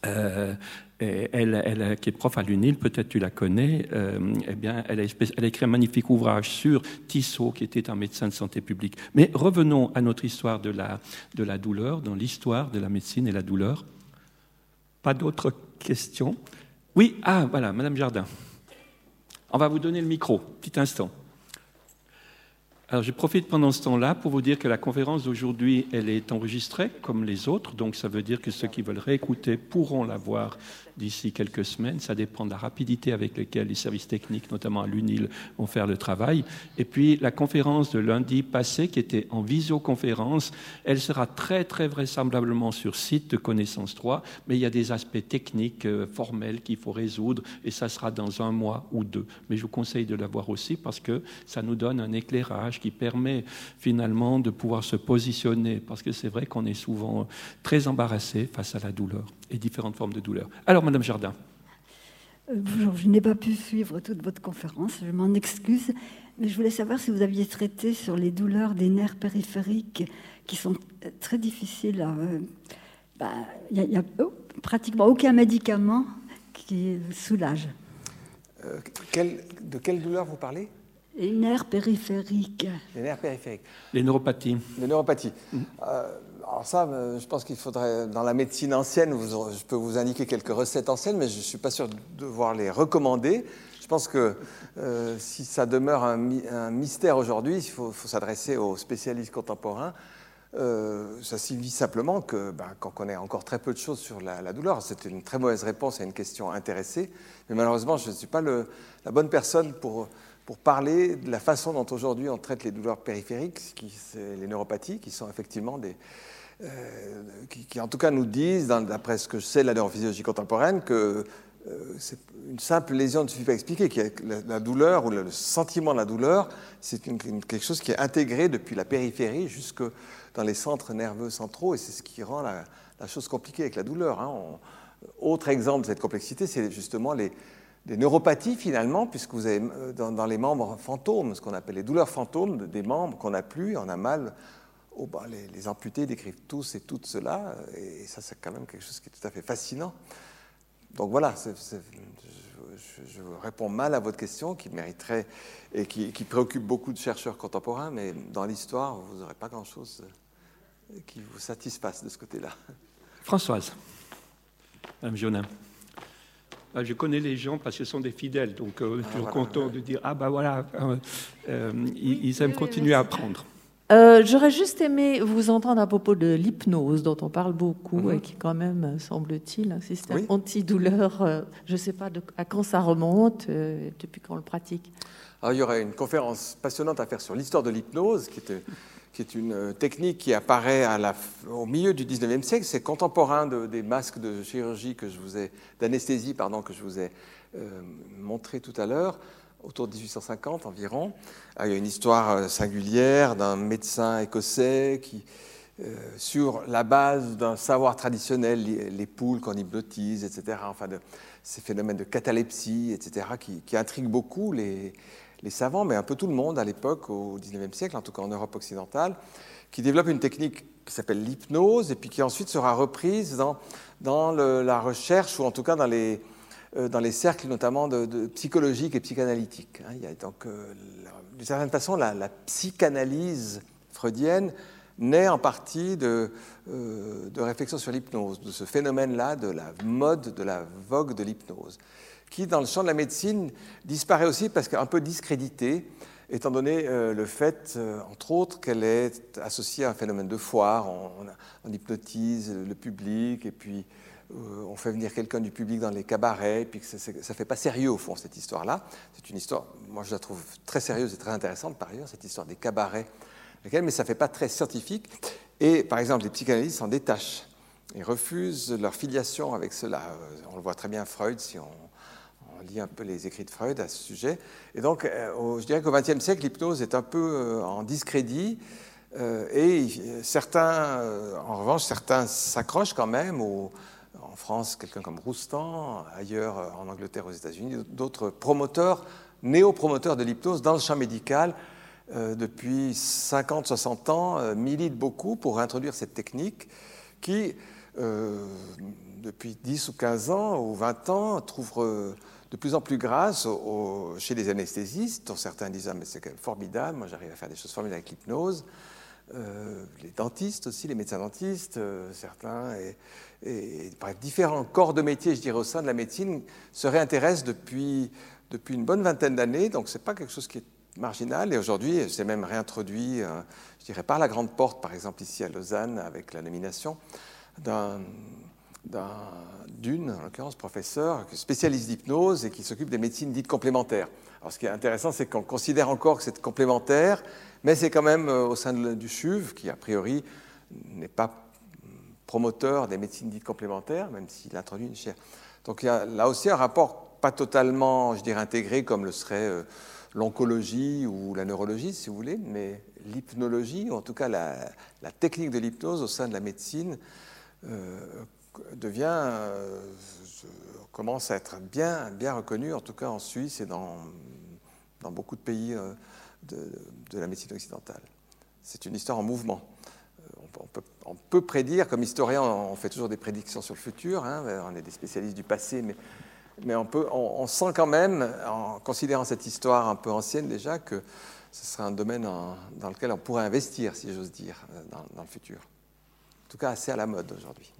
euh, elle, qui est prof à l'UNIL, peut-être tu la connais, euh, eh bien, elle a, écrit un magnifique ouvrage sur Tissot, qui était un médecin de santé publique. Mais revenons à notre histoire de la, de la douleur, dans l'histoire de la médecine et la douleur. Pas d'autres questions? Oui, ah, voilà, Madame Jardin. On va vous donner le micro, petit instant. Alors, je profite pendant ce temps-là pour vous dire que la conférence d'aujourd'hui, elle est enregistrée comme les autres, donc ça veut dire que ceux qui veulent réécouter pourront la voir d'ici quelques semaines. Ça dépend de la rapidité avec laquelle les services techniques, notamment à l'UNIL, vont faire le travail. Et puis la conférence de lundi passé, qui était en visioconférence, elle sera très très vraisemblablement sur site de Connaissance 3, mais il y a des aspects techniques, euh, formels qu'il faut résoudre, et ça sera dans un mois ou deux. Mais je vous conseille de la voir aussi parce que ça nous donne un éclairage qui permet finalement de pouvoir se positionner, parce que c'est vrai qu'on est souvent très embarrassé face à la douleur et différentes formes de douleur. Alors, Madame Jardin. Euh, bonjour, je n'ai pas pu suivre toute votre conférence, je m'en excuse, mais je voulais savoir si vous aviez traité sur les douleurs des nerfs périphériques qui sont euh, très difficiles à. Euh, bah, il n'y a, pratiquement aucun médicament qui soulage. de quelle douleur vous parlez? Les nerfs périphériques. Les nerfs périphériques. Les neuropathies. Les neuropathies. Mm. Alors ça, euh, je pense qu'il faudrait, dans la médecine ancienne, je peux vous indiquer quelques recettes anciennes, mais je ne suis pas sûr de devoir les recommander. Je pense que euh, si ça demeure un, mystère aujourd'hui, il faut, s'adresser aux spécialistes contemporains. Euh, ça signifie simplement que, ben, qu'on connaît encore très peu de choses sur la, douleur. C'est une très mauvaise réponse à une question intéressée, mais malheureusement, je ne suis pas le, la bonne personne pour, pour parler de la façon dont aujourd'hui on traite les douleurs périphériques, les neuropathies, qui sont effectivement des, euh, qui, en tout cas nous disent, d'après ce que je sais de la neurophysiologie contemporaine, que euh, une simple lésion ne suffit pas à expliquer, que la, douleur ou le sentiment de la douleur, c'est quelque chose qui est intégré depuis la périphérie jusque dans les centres nerveux centraux, et c'est ce qui rend la, chose compliquée avec la douleur. Hein. Autre exemple de cette complexité, c'est justement les, neuropathies finalement, puisque vous avez dans, les membres fantômes, ce qu'on appelle les douleurs fantômes, des membres qu'on n'a plus, on a mal. Oh, bah, les, amputés décrivent tous et toutes cela, et ça c'est quand même quelque chose qui est tout à fait fascinant. Donc voilà, je, réponds mal à votre question qui mériterait et qui, préoccupe beaucoup de chercheurs contemporains, mais dans l'histoire, vous n'aurez pas grand-chose euh, qui vous satisfasse de ce côté-là. Françoise, Madame Jonin. Ah, je connais les gens parce que ce sont des fidèles, donc euh, je suis toujours content de dire ah ben voilà, euh, ils, aiment continuer à apprendre. J'aurais juste aimé vous entendre à propos de l'hypnose, dont on parle beaucoup mhm. et qui, quand même, semble-t-il, un système antidouleur. je ne sais pas à quand ça remonte, depuis quand on le pratique. Alors, il y aurait une conférence passionnante à faire sur l'histoire de l'hypnose, qui est, qui est, une euh, technique qui apparaît au milieu du 19e siècle. C'est contemporain des masques de chirurgie que je vous ai, d'anesthésie, pardon, que je vous ai euh, montré tout à l'heure, autour de 1850 environ. Ah, il y a une histoire euh, singulière d'un médecin écossais qui, sur la base d'un savoir traditionnel, les, poules qu'on hypnotise, etc., enfin de, ces phénomènes de catalepsie, etc., qui, qui intriguent beaucoup les, les savants, mais un peu tout le monde à l'époque, au XIXe siècle, en tout cas en Europe occidentale, qui développe une technique qui s'appelle l'hypnose et puis qui ensuite sera reprise dans, la recherche ou en tout cas dans les, euh, cercles notamment psychologiques et psychanalytiques. Hein. donc, euh, d'une certaine façon, la, psychanalyse freudienne naît en partie de, euh, de réflexion sur l'hypnose, de ce phénomène-là, de la mode, de la vogue de l'hypnose qui, dans le champ de la médecine, disparaît aussi parce qu'un peu discréditée, étant donné euh, le fait, euh, entre autres, qu'elle est associée à un phénomène de foire. On, hypnotise le public et puis euh, on fait venir quelqu'un du public dans les cabarets, et puis que ça ne fait pas sérieux au fond cette histoire-là. C'est une histoire, moi je la trouve très sérieuse et très intéressante par ailleurs, cette histoire des cabarets, mais ça ne fait pas très scientifique. Et par exemple, les psychanalystes s'en détachent et refusent leur filiation avec cela. On le voit très bien Freud si on lit un peu les écrits de Freud à ce sujet. Et donc, euh, je dirais qu'au XXe siècle, l'hypnose est un peu euh, en discrédit. Euh, et certains, en revanche, certains s'accrochent quand même. en France, quelqu'un comme Roustan, ailleurs en Angleterre, aux États-Unis, d'autres promoteurs, néo-promoteurs de l'hypnose dans le champ médical, depuis 50-60 ans, militent beaucoup pour introduire cette technique qui, depuis 10 ou 15 ans ou 20 ans, trouve de plus en plus grâce chez les anesthésistes, dont certains disent ah, mais c'est quand même formidable, moi j'arrive à faire des choses formidables avec l'hypnose. Euh, les dentistes aussi, les médecins dentistes, euh, certains, et, et différents corps de métier, je dirais, au sein de la médecine, se réintéressent depuis, depuis une bonne vingtaine d'années. Donc ce n'est pas quelque chose qui est marginal. Et aujourd'hui, c'est même réintroduit, euh, je dirais, par la grande porte, par exemple ici à Lausanne, avec la nomination d'un d'une, en l'occurrence professeur, spécialiste d'hypnose et qui s'occupe des médecines dites complémentaires. Alors ce qui est intéressant, c'est qu'on considère encore que c'est complémentaire, mais c'est quand même euh, au sein du CHUV, qui a priori n'est pas promoteur des médecines dites complémentaires, même s'il introduit une chaire. Donc il y a là aussi un rapport pas totalement, je dirais, intégré comme le serait euh, l'oncologie ou la neurologie, si vous voulez, mais l'hypnologie, ou en tout cas la, technique de l'hypnose au sein de la médecine, euh, devient, euh, commence à être bien, bien reconnu, en tout cas en Suisse et dans, dans beaucoup de pays euh, de, la médecine occidentale. C'est une histoire en mouvement. Euh, on peut, on peut, prédire, comme historien, on fait toujours des prédictions sur le futur, hein, on est des spécialistes du passé, mais, mais on, peut, on, sent quand même, en considérant cette histoire un peu ancienne déjà, que ce serait un domaine dans lequel on pourrait investir, si j'ose dire, dans, dans le futur. En tout cas, assez à la mode aujourd'hui.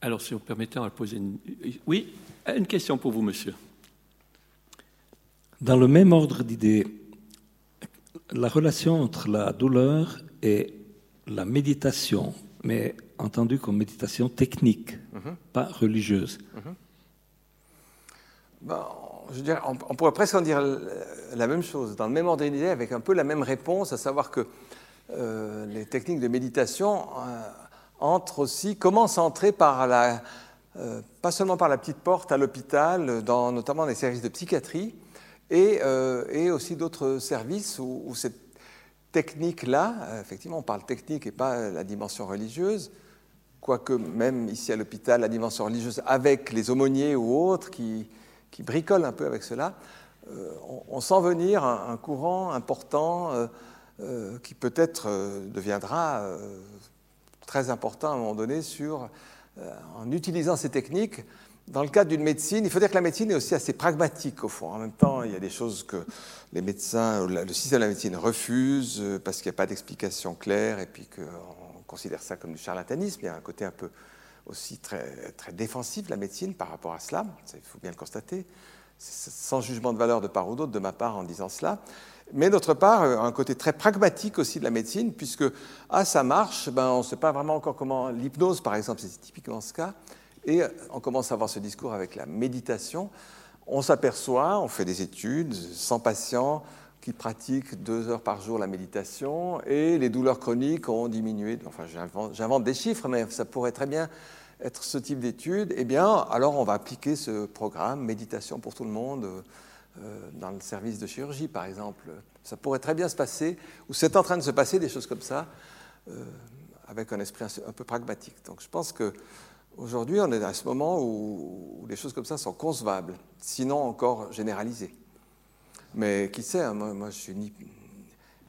Alors, si vous permettez, on va poser une... Oui, une question pour vous, monsieur. Dans le même ordre d'idées, la relation entre la douleur et la méditation, mais entendu comme méditation technique, mhm. pas religieuse. Mhm. je dirais, on, pourrait presque en dire la même chose, dans le même ordre d'idées, avec un peu la même réponse, à savoir que euh, les techniques de méditation... Euh, entre aussi, commence à entrer par la, euh, pas seulement par la petite porte à l'hôpital, dans, notamment les services de psychiatrie, et, euh, et aussi d'autres services où, cette technique-là, effectivement on parle technique et pas la dimension religieuse, quoique même ici à l'hôpital, la dimension religieuse, avec les aumôniers ou autres qui, qui bricolent un peu avec cela, euh, on, sent venir un, courant important euh, euh, qui peut-être deviendra très important à un moment donné sur, en utilisant ces techniques. Dans le cadre d'une médecine, il faut dire que la médecine est aussi assez pragmatique au fond. En même temps, il y a des choses que les médecins, le système de la médecine refuse parce qu'il n'y a pas d'explication claire et puis qu'on considère ça comme du charlatanisme. Il y a un côté un peu aussi très, très défensif de la médecine par rapport à cela, il faut bien le constater sans jugement de valeur de part ou d'autre de ma part en disant cela. Mais d'autre part, euh, un côté très pragmatique aussi de la médecine, puisque ah, ça marche, ben, on ne sait pas vraiment encore comment. L'hypnose, par exemple, c'est typiquement ce cas. Et euh, on commence à avoir ce discours avec la méditation. On s'aperçoit, on fait des études, 100 patients qui pratiquent deux heures par jour la méditation, et les douleurs chroniques ont diminué. Enfin, j'invente des chiffres, mais ça pourrait très bien être ce type d'études, eh bien, alors on va appliquer ce programme méditation pour tout le monde euh, dans le service de chirurgie, par exemple. Ça pourrait très bien se passer, ou c'est en train de se passer des choses comme ça, euh, avec un esprit un peu pragmatique. Donc, je pense que aujourd'hui, on est à ce moment où, les choses comme ça sont concevables, sinon encore généralisées. Mais qui sait, hein, moi, je suis ni,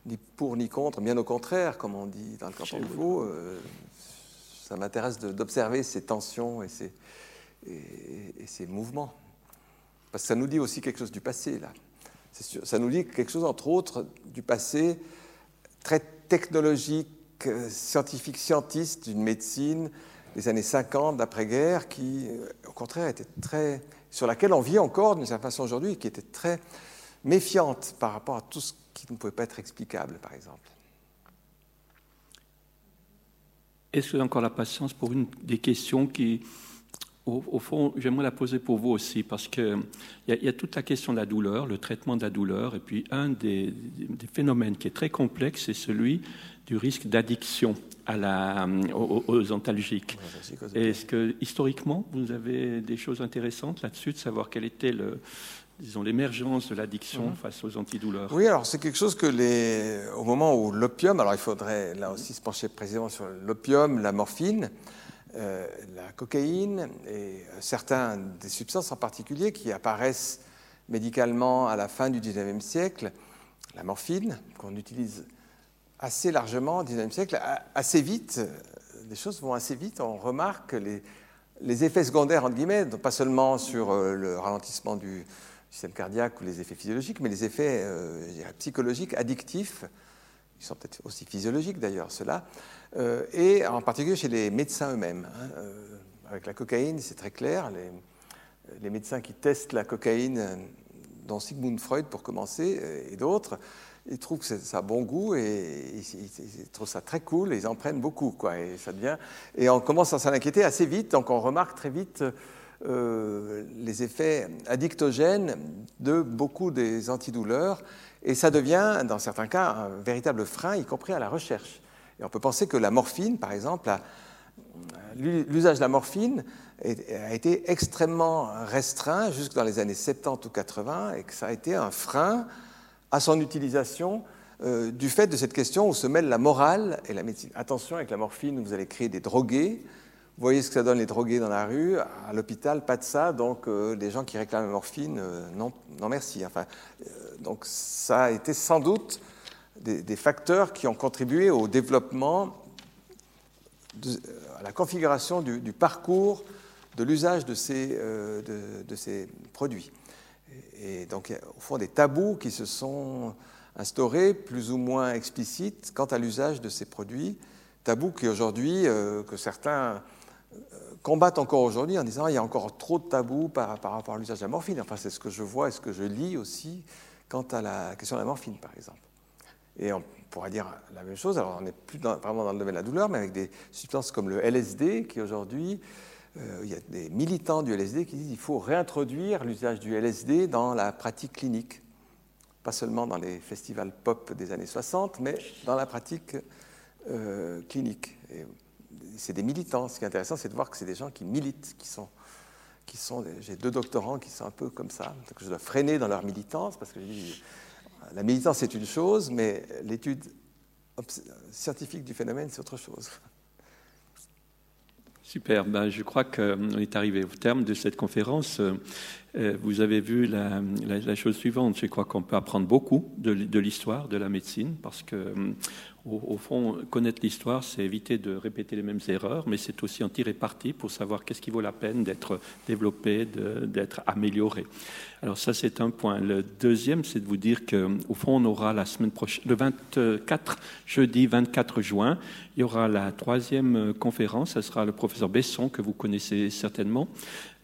ni, pour ni contre, bien au contraire, comme on dit dans le canton de Vaud ça m'intéresse d'observer ces tensions et ces, et, ces, mouvements. Parce que ça nous dit aussi quelque chose du passé, là. Ça nous dit quelque chose, entre autres, du passé très technologique, scientifique, scientiste d'une médecine des années 50 d'après-guerre qui, au contraire, était très. sur laquelle on vit encore d'une certaine façon aujourd'hui, qui était très méfiante par rapport à tout ce qui ne pouvait pas être explicable, par exemple. Est-ce que vous avez encore la patience pour une des questions qui, au, fond, j'aimerais la poser pour vous aussi, parce qu'il y, y, a toute la question de la douleur, le traitement de la douleur, et puis un des, phénomènes qui est très complexe, c'est celui du risque d'addiction à la, aux, aux antalgiques. Est-ce que, historiquement, vous avez des choses intéressantes là-dessus, de savoir quel était le, disons, l'émergence de l'addiction mhm. face aux antidouleurs? Oui, alors c'est quelque chose que les, au moment où l'opium, alors il faudrait là aussi se pencher précisément sur l'opium, la morphine, euh, la cocaïne et certains des substances en particulier qui apparaissent médicalement à la fin du 19e siècle, la morphine, qu'on utilise assez largement au 19e siècle, assez vite, les choses vont assez vite, on remarque les, effets secondaires, entre guillemets, pas seulement sur euh, le ralentissement du, système cardiaque ou les effets physiologiques, mais les effets euh, psychologiques, addictifs, ils sont peut-être aussi physiologiques d'ailleurs, ceux-là, euh, et en particulier chez les médecins eux-mêmes. Hein, euh, avec la cocaïne, c'est très clair, les, les, médecins qui testent la cocaïne, dont Sigmund Freud pour commencer, et d'autres, ils trouvent que ça a bon goût et ils, trouvent ça très cool et ils en prennent beaucoup. Quoi, et, ça devient, et on commence à s'en inquiéter assez vite, donc on remarque très vite euh, les effets addictogènes de beaucoup des antidouleurs, et ça devient, dans certains cas, un véritable frein, y compris à la recherche. Et on peut penser que la morphine, par exemple, l'usage de la morphine a été extrêmement restreint jusque dans les années 70 ou 80, et que ça a été un frein à son utilisation euh, du fait de cette question où se mêle la morale et la médecine. Attention avec la morphine, vous allez créer des drogués, vous voyez ce que ça donne les drogués dans la rue? À l'hôpital, pas de ça. Donc, euh, les gens qui réclament la morphine, euh, non, non merci. Enfin, euh, donc, ça a été sans doute des, facteurs qui ont contribué au développement, à la configuration du, parcours de l'usage de ces, de, de, produits. Et, donc, y a au fond des tabous qui se sont instaurés, plus ou moins explicites, quant à l'usage de ces produits. Tabous qui aujourd'hui, que certains combattent encore aujourd'hui en disant qu'il y a encore trop de tabous par, rapport à l'usage de la morphine. Enfin, c'est ce que je vois et ce que je lis aussi quant à la question de la morphine, par exemple. Et on pourrait dire la même chose, alors on n'est plus vraiment dans le domaine de la douleur, mais avec des substances comme le LSD, qui aujourd'hui, euh, il y a des militants du LSD qui disent qu'il faut réintroduire l'usage du LSD dans la pratique clinique. Pas seulement dans les festivals pop des années 60, mais dans la pratique euh, clinique c'est des militants. Ce qui est intéressant, c'est de voir que c'est des gens qui militent, qui sont, j'ai deux doctorants qui sont un peu comme ça, je dois freiner dans leur militance, parce que la militance c'est une chose, mais l'étude scientifique du phénomène c'est autre chose. Super, ben, je crois qu'on est arrivé au terme de cette conférence. Euh, vous avez vu la, chose suivante, je crois qu'on peut apprendre beaucoup de, l'histoire de la médecine, parce que au, fond, connaître l'histoire, c'est éviter de répéter les mêmes erreurs, mais c'est aussi en tirer parti pour savoir qu'est-ce qui vaut la peine d'être développé, d'être amélioré. Alors ça, c'est un point. Le deuxième, c'est de vous dire qu'au fond, on aura la semaine prochaine, le 24, jeudi 24 juin, il y aura la troisième conférence. Ce sera le professeur Besson, que vous connaissez certainement,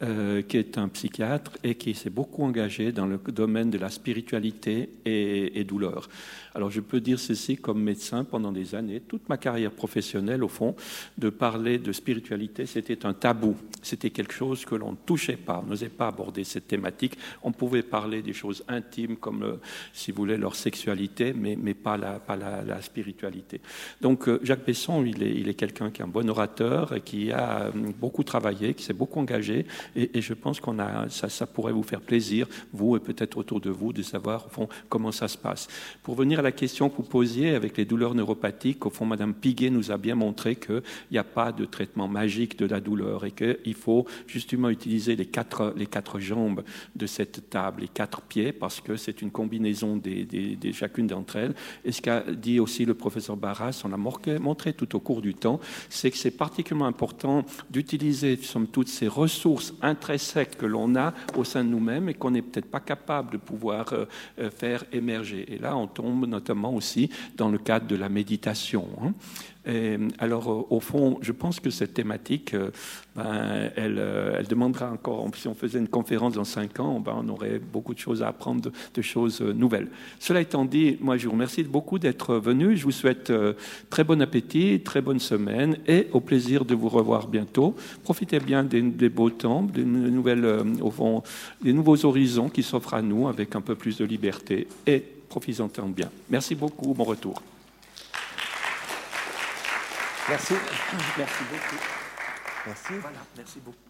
euh, qui est un psychiatre et qui s'est beaucoup engagé dans le domaine de la spiritualité et, douleur. Alors je peux dire ceci comme médecin pendant des années, toute ma carrière professionnelle au fond, de parler de spiritualité, c'était un tabou. C'était quelque chose que l'on ne touchait pas, on n'osait pas aborder cette thématique. On pouvait parler des choses intimes comme, euh, si vous voulez, leur sexualité, mais, mais pas, la, pas la, spiritualité. Donc euh, Jacques Besson, il est, il est quelqu'un qui est un bon orateur, et qui a beaucoup travaillé, qui s'est beaucoup engagé, et, je pense qu'on a, ça, ça pourrait vous faire plaisir, vous et peut-être autour de vous, de savoir au fond comment ça se passe. Pour venir à la question que vous posiez avec les douleurs neuropathiques, au fond, Madame Piguet nous a bien montré qu'il n'y a pas de traitement magique de la douleur et qu'il faut justement utiliser les quatre, les quatre jambes de cette table, les quatre pieds, parce que c'est une combinaison des, des, chacune d'entre elles. Et ce qu'a dit aussi le professeur Barras, on l'a montré tout au cours du temps, c'est que c'est particulièrement important d'utiliser, somme toutes ces ressources intrinsèques que l'on a au sein de nous-mêmes et qu'on n'est peut-être pas capable de pouvoir euh, euh, faire émerger. Et là, on tombe notamment aussi dans le cadre de la méditation. Hein. alors, euh, au fond, je pense que cette thématique, euh, ben, elle, euh, elle, demandera encore, si on faisait une conférence dans cinq ans, ben, on aurait beaucoup de choses à apprendre, de, choses nouvelles. Cela étant dit, moi, je vous remercie beaucoup d'être venu. Je vous souhaite très bon appétit, très bonne semaine et au plaisir de vous revoir bientôt. Profitez bien des, beaux temps, des, nouvelles, des nouveaux horizons qui s'offrent à nous avec un peu plus de liberté et profitons-en bien. Merci beaucoup, bon retour. Merci. Beaucoup.